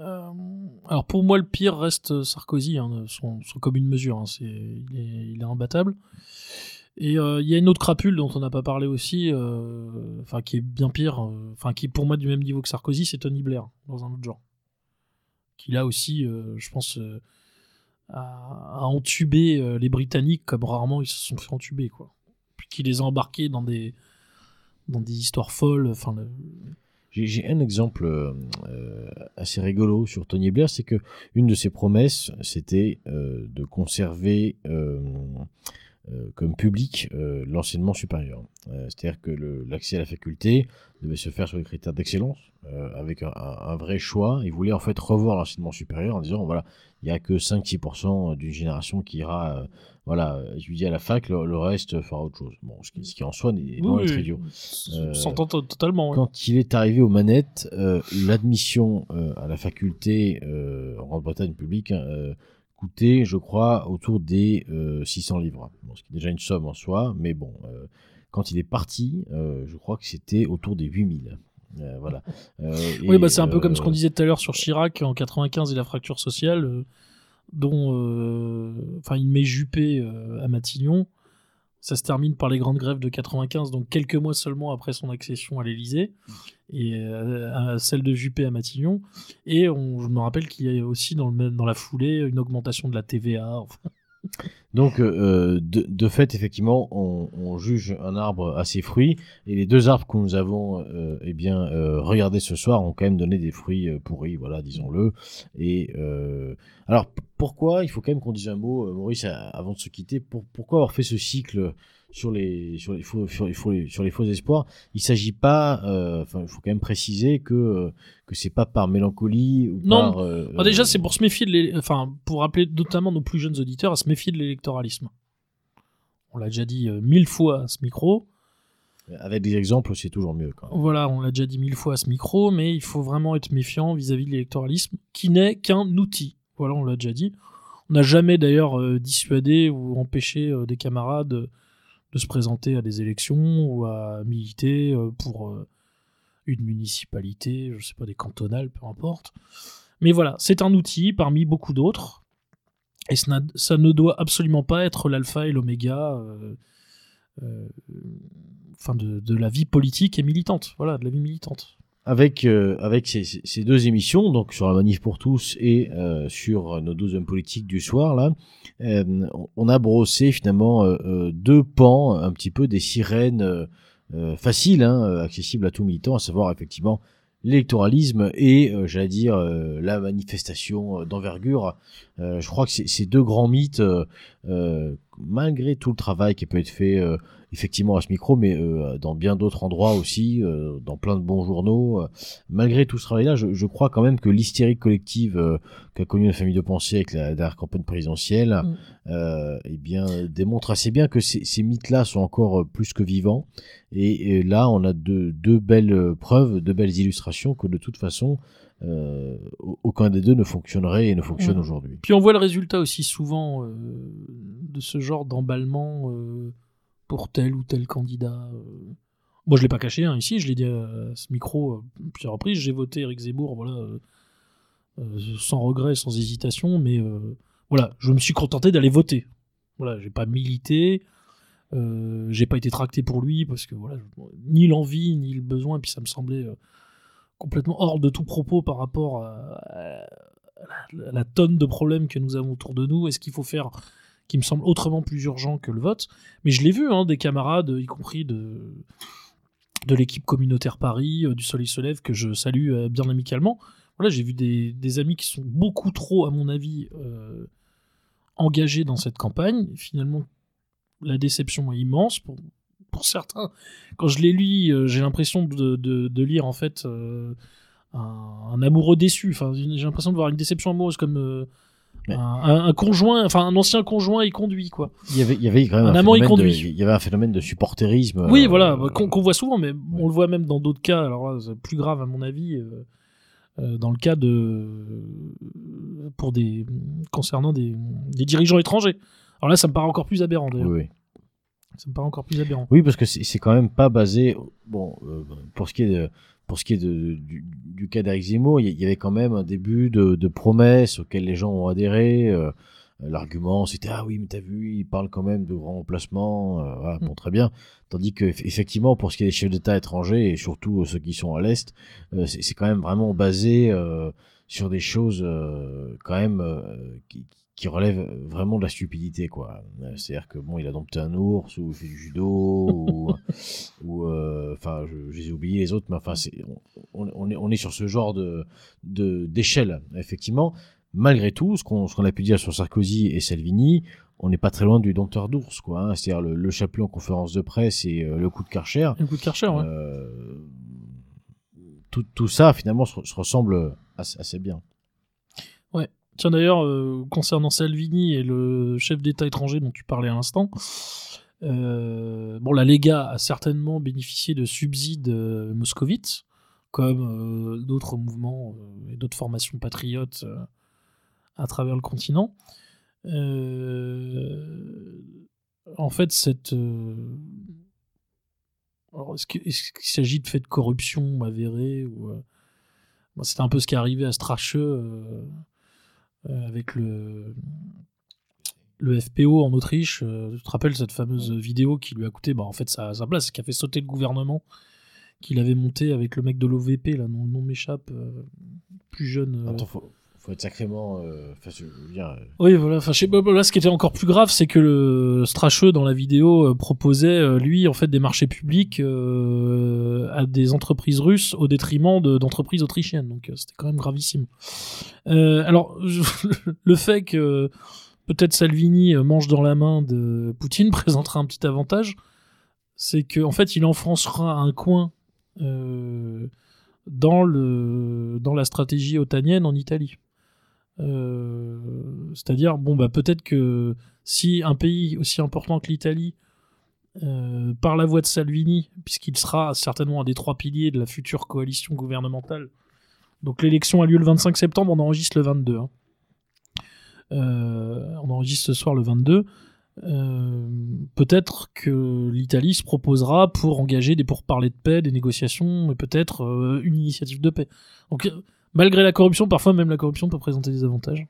Alors pour moi, le pire reste Sarkozy, hein, son, commune mesure. hein, il, est, imbattable. Et il y a une autre crapule dont on n'a pas parlé aussi, qui est bien pire, qui est pour moi du même niveau que Sarkozy, c'est Tony Blair dans un autre genre. Qui là aussi, euh, je pense, euh, a, a entubé euh, les Britanniques comme rarement ils se sont fait entuber quoi. Puis qui les a embarqués dans des dans des histoires folles. Enfin, J'ai un exemple assez rigolo sur Tony Blair, c'est que une de ses promesses, c'était de conserver comme public euh, l'enseignement supérieur. Euh, C'est-à-dire que l'accès à la faculté devait se faire sur les critères d'excellence, euh, avec un, vrai choix. Il voulait en fait revoir l'enseignement supérieur en disant, voilà, il n'y a que 5-6% d'une génération qui ira euh, voilà, étudier à la fac, le, le reste fera autre chose. Bon, ce qui, ce qui en soi n'est Oui, oui, idiot. Euh, s'entend totalement. ouais. Quand il est arrivé aux manettes, euh, l'admission euh, à la faculté euh, en Grande-Bretagne publique hein, euh, coûtait, je crois, autour des euh, 600 livres. Bon, ce qui est déjà une somme en soi, mais bon, euh, quand il est parti, euh, je crois que c'était autour des 8000. Euh, voilà. Euh, Oui, et, bah c'est un peu comme ce euh, qu'on disait tout à l'heure sur Chirac en 95 et la fracture sociale, euh, dont euh, enfin il met Juppé euh, à Matignon. Ça se termine par les grandes grèves de 95, donc quelques mois seulement après son accession à l'Élysée, et euh, à celle de Juppé à Matignon. Et on, je me rappelle qu'il y a aussi dans, le, dans la foulée une augmentation de la TVA. Donc, euh, de, de fait, effectivement, on, juge un arbre à ses fruits, et les deux arbres que nous avons, euh, eh bien, euh, regardés ce soir ont quand même donné des fruits euh, pourris, voilà, disons-le. Et euh, alors, pourquoi? Il faut quand même qu'on dise un mot, euh, Maurice, avant de se quitter. Pour, pourquoi avoir fait ce cycle sur les sur les faux sur les faux, sur les faux espoirs Il s'agit pas, euh, enfin, il faut quand même préciser que euh, que c'est pas par mélancolie ou Non, par. euh, Bah, déjà, c'est pour se méfier de enfin pour rappeler notamment nos plus jeunes auditeurs à se méfier de l'électoralisme. On l'a déjà dit mille fois à ce micro. avec des exemples, c'est toujours mieux. Quand même. Voilà, on l'a déjà dit mille fois à ce micro, mais il faut vraiment être méfiant vis-à-vis de l'électoralisme, qui n'est qu'un outil. Voilà, on l'a déjà dit. On n'a jamais d'ailleurs dissuadé ou empêché des camarades de se présenter à des élections ou à militer euh, pour euh, une municipalité, je sais pas, des cantonales, peu importe. Mais voilà, c'est un outil parmi beaucoup d'autres. Et ça, ne doit absolument pas être l'alpha et l'oméga euh, enfin de la vie politique et militante. Voilà, de la vie militante. Avec euh, avec ces, deux émissions, donc sur la manif pour tous et euh, sur nos deux hommes politiques du soir là, euh, on a brossé finalement euh, euh, deux pans un petit peu des sirènes euh, faciles, hein, accessibles à tout militant, à savoir effectivement l'électoralisme et j'allais dire la manifestation d'envergure. Je crois que ces deux grands mythes, malgré tout le travail qui peut être fait effectivement à ce micro, mais euh, dans bien d'autres endroits aussi, euh, dans plein de bons journaux. euh, malgré tout ce travail-là, je, je crois quand même que l'hystérie collective euh, qu'a connue la famille de pensée avec la dernière campagne présidentielle, Mm. euh, eh bien, démontre assez bien que ces, ces mythes-là sont encore plus que vivants. Et, et là, on a deux, belles preuves, deux belles illustrations que de toute façon, euh, aucun des deux ne fonctionnerait et ne fonctionne Ouais. aujourd'hui. Puis on voit le résultat aussi souvent euh, de ce genre d'emballement euh, pour tel ou tel candidat. euh. Moi, je l'ai pas caché hein, ici, je l'ai dit à ce micro euh, plusieurs reprises. J'ai voté Eric Zemmour, voilà, euh, sans regret, sans hésitation, mais voilà, je me suis contenté d'aller voter. Voilà, j'ai pas milité, j'ai pas été tracté pour lui parce que voilà, ni l'envie ni le besoin, puis ça me semblait complètement hors de tout propos par rapport à, à la, à la tonne de problèmes que nous avons autour de nous. Est-ce qu'il faut faire qui me semble autrement plus urgent que le vote Mais je l'ai vu, hein, des camarades, y compris de de l'équipe communautaire Paris, euh, du Soleil se lève, que je salue euh, bien amicalement. Voilà, j'ai vu des, des amis qui sont beaucoup trop, à mon avis, euh, engagés dans cette campagne. Finalement, la déception est immense pour, pour certains. Quand je les lis, j'ai l'impression de, de- de lire en fait un, un amoureux déçu. Enfin, j'ai l'impression de voir une déception amoureuse comme Mais- un, conjoint, enfin un ancien conjoint y conduit quoi. Il y avait, il y avait quand même Un un, amant de, conduit. il y avait un phénomène de supporterisme. Oui, euh, voilà, qu'on voit souvent, mais ouais. on le voit même dans d'autres cas. Alors là, c'est plus grave à mon avis, euh, euh, dans le cas de pour des concernant des, des dirigeants étrangers. Alors là, ça me paraît encore plus aberrant. Oui, D'ailleurs. oui. Ça me paraît encore plus aberrant. Oui, parce que c'est quand même pas basé. Bon, pour ce qui est de, pour ce qui est de, du, du cas d'Eric Zemmour, il y- avait quand même un début de, de promesses auxquelles les gens ont adhéré. euh, L'argument, c'était ah oui, mais t'as vu, il parle quand même de grands placements. euh, voilà, bon, très bien. Tandis que eff- effectivement, pour ce qui est des chefs d'État étrangers et surtout euh, ceux qui sont à l'est, euh, c'est quand même vraiment basé euh, sur des choses euh, quand même euh, qui, qui relèvent vraiment de la stupidité, quoi. Euh, C'est-à-dire que bon, il a dompté un ours ou il fait du judo ou euh, enfin, je, je les ai oubliés les autres, mais enfin, c'est on, on est on est sur ce genre de de d'échelle, effectivement. Malgré tout, ce qu'on ce qu'on a pu dire sur Sarkozy et Salvini, on n'est pas très loin du dompteur d'ours, quoi. hein. C'est-à-dire le, le chapelet en conférence de presse et euh, le coup de Karcher. Un coup de Karcher, ouais. Euh, tout, tout ça, finalement, se, se ressemble assez, assez bien. Tiens d'ailleurs, euh, concernant Salvini et le chef d'État étranger dont tu parlais à l'instant, euh, bon, la Lega a certainement bénéficié de subsides euh, moscovites, comme d'autres mouvements et d'autres formations patriotes à travers le continent. En fait, cette. est-ce qu'il s'agit de faits de corruption avérés ou C'était un peu ce qui est arrivé à Strache avec le FPO en Autriche. euh, tu te rappelles cette fameuse vidéo qui lui a coûté bah, en fait sa, sa place, qui a fait sauter le gouvernement qu'il avait monté avec le mec de l'OVP, là, non, non m'échappe, euh, plus jeune. euh, sacrément. euh, euh, oui, voilà. Enfin, là, ce qui était encore plus grave, c'est que le Stracheux, dans la vidéo, euh, proposait, lui, en fait, des marchés publics à des entreprises russes au détriment de- d'entreprises autrichiennes. Donc, c'était quand même gravissime. Alors, le fait que peut-être Salvini mange dans la main de Poutine présentera un petit avantage, c'est qu'en en fait, il enfoncera un coin dans, le, dans la stratégie otanienne en Italie. Euh, C'est-à-dire, bon, bah, peut-être que si un pays aussi important que l'Italie, euh, par la voix de Salvini, puisqu'il sera certainement un des trois piliers de la future coalition gouvernementale, donc l'élection a lieu le 25 septembre, on enregistre le 22. hein. Euh, on enregistre ce soir le 22. Euh, peut-être que l'Italie se proposera pour engager des pourparlers de paix, des négociations, et peut-être une initiative de paix. Donc, malgré la corruption, parfois même la corruption peut présenter des avantages.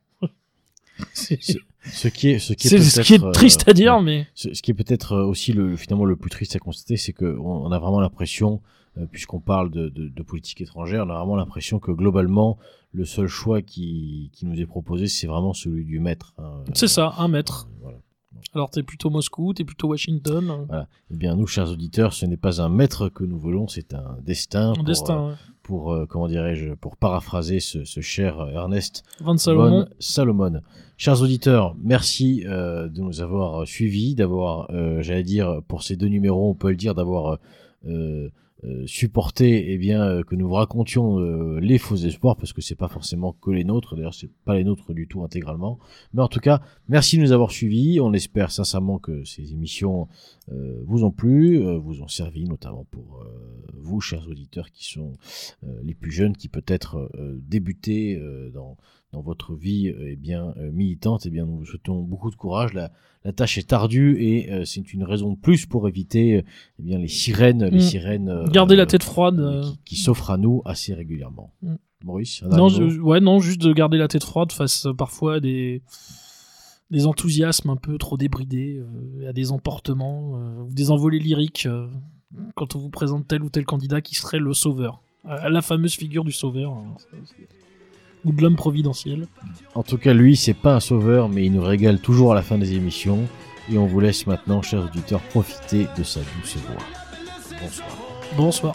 C'est ce qui est, ce qui est, c'est ce peut-être, qui est euh, triste à dire, mais Ce, ce qui est peut-être euh, aussi le, finalement le plus triste à constater, c'est qu'on on a vraiment l'impression euh, puisqu'on parle de, de, de politique étrangère, on a vraiment l'impression que globalement, le seul choix qui, qui nous est proposé, c'est vraiment celui du maître. hein. C'est ça, un maître. Euh, voilà. Alors t'es plutôt Moscou, t'es plutôt Washington. Eh bien, nous, chers auditeurs, ce n'est pas un maître que nous voulons, c'est un destin. Un pour, destin. euh, ouais. Pour euh, comment dirais-je, pour paraphraser ce, ce cher euh, Ernest Van Salomon. Von Salomon. Chers auditeurs, merci euh, de nous avoir suivis, d'avoir, j'allais dire, pour ces deux numéros, on peut le dire, d'avoir supporté, eh bien, que nous vous racontions les faux espoirs, parce que c'est pas forcément que les nôtres. D'ailleurs, c'est pas les nôtres du tout intégralement. Mais en tout cas, merci de nous avoir suivis. On espère sincèrement que ces émissions vous ont plu, vous ont servi, notamment pour vous, chers auditeurs, qui sont euh, les plus jeunes, qui peut-être euh, euh, dans dans votre vie eh bien militante, eh bien nous vous souhaitons beaucoup de courage. La, la tâche est ardue et euh, c'est une raison de plus pour éviter eh bien les sirènes, les Mm. sirènes. euh, Gardez la tête froide. euh, qui, qui s'offrent à nous assez régulièrement. Mm. Maurice, Non, je- ouais, non, juste de garder la tête froide face parfois à des, des enthousiasmes un peu trop débridés, à des emportements, ou des envolées lyriques quand on vous présente tel ou tel candidat qui serait le sauveur. Euh, la fameuse figure du sauveur. hein, c'est- c'est- ou de l'homme providentiel. En tout cas, lui, c'est pas un sauveur, mais il nous régale toujours à la fin des émissions. Et on vous laisse maintenant, chers auditeurs, profiter de sa douce voix. Bonsoir. Bonsoir.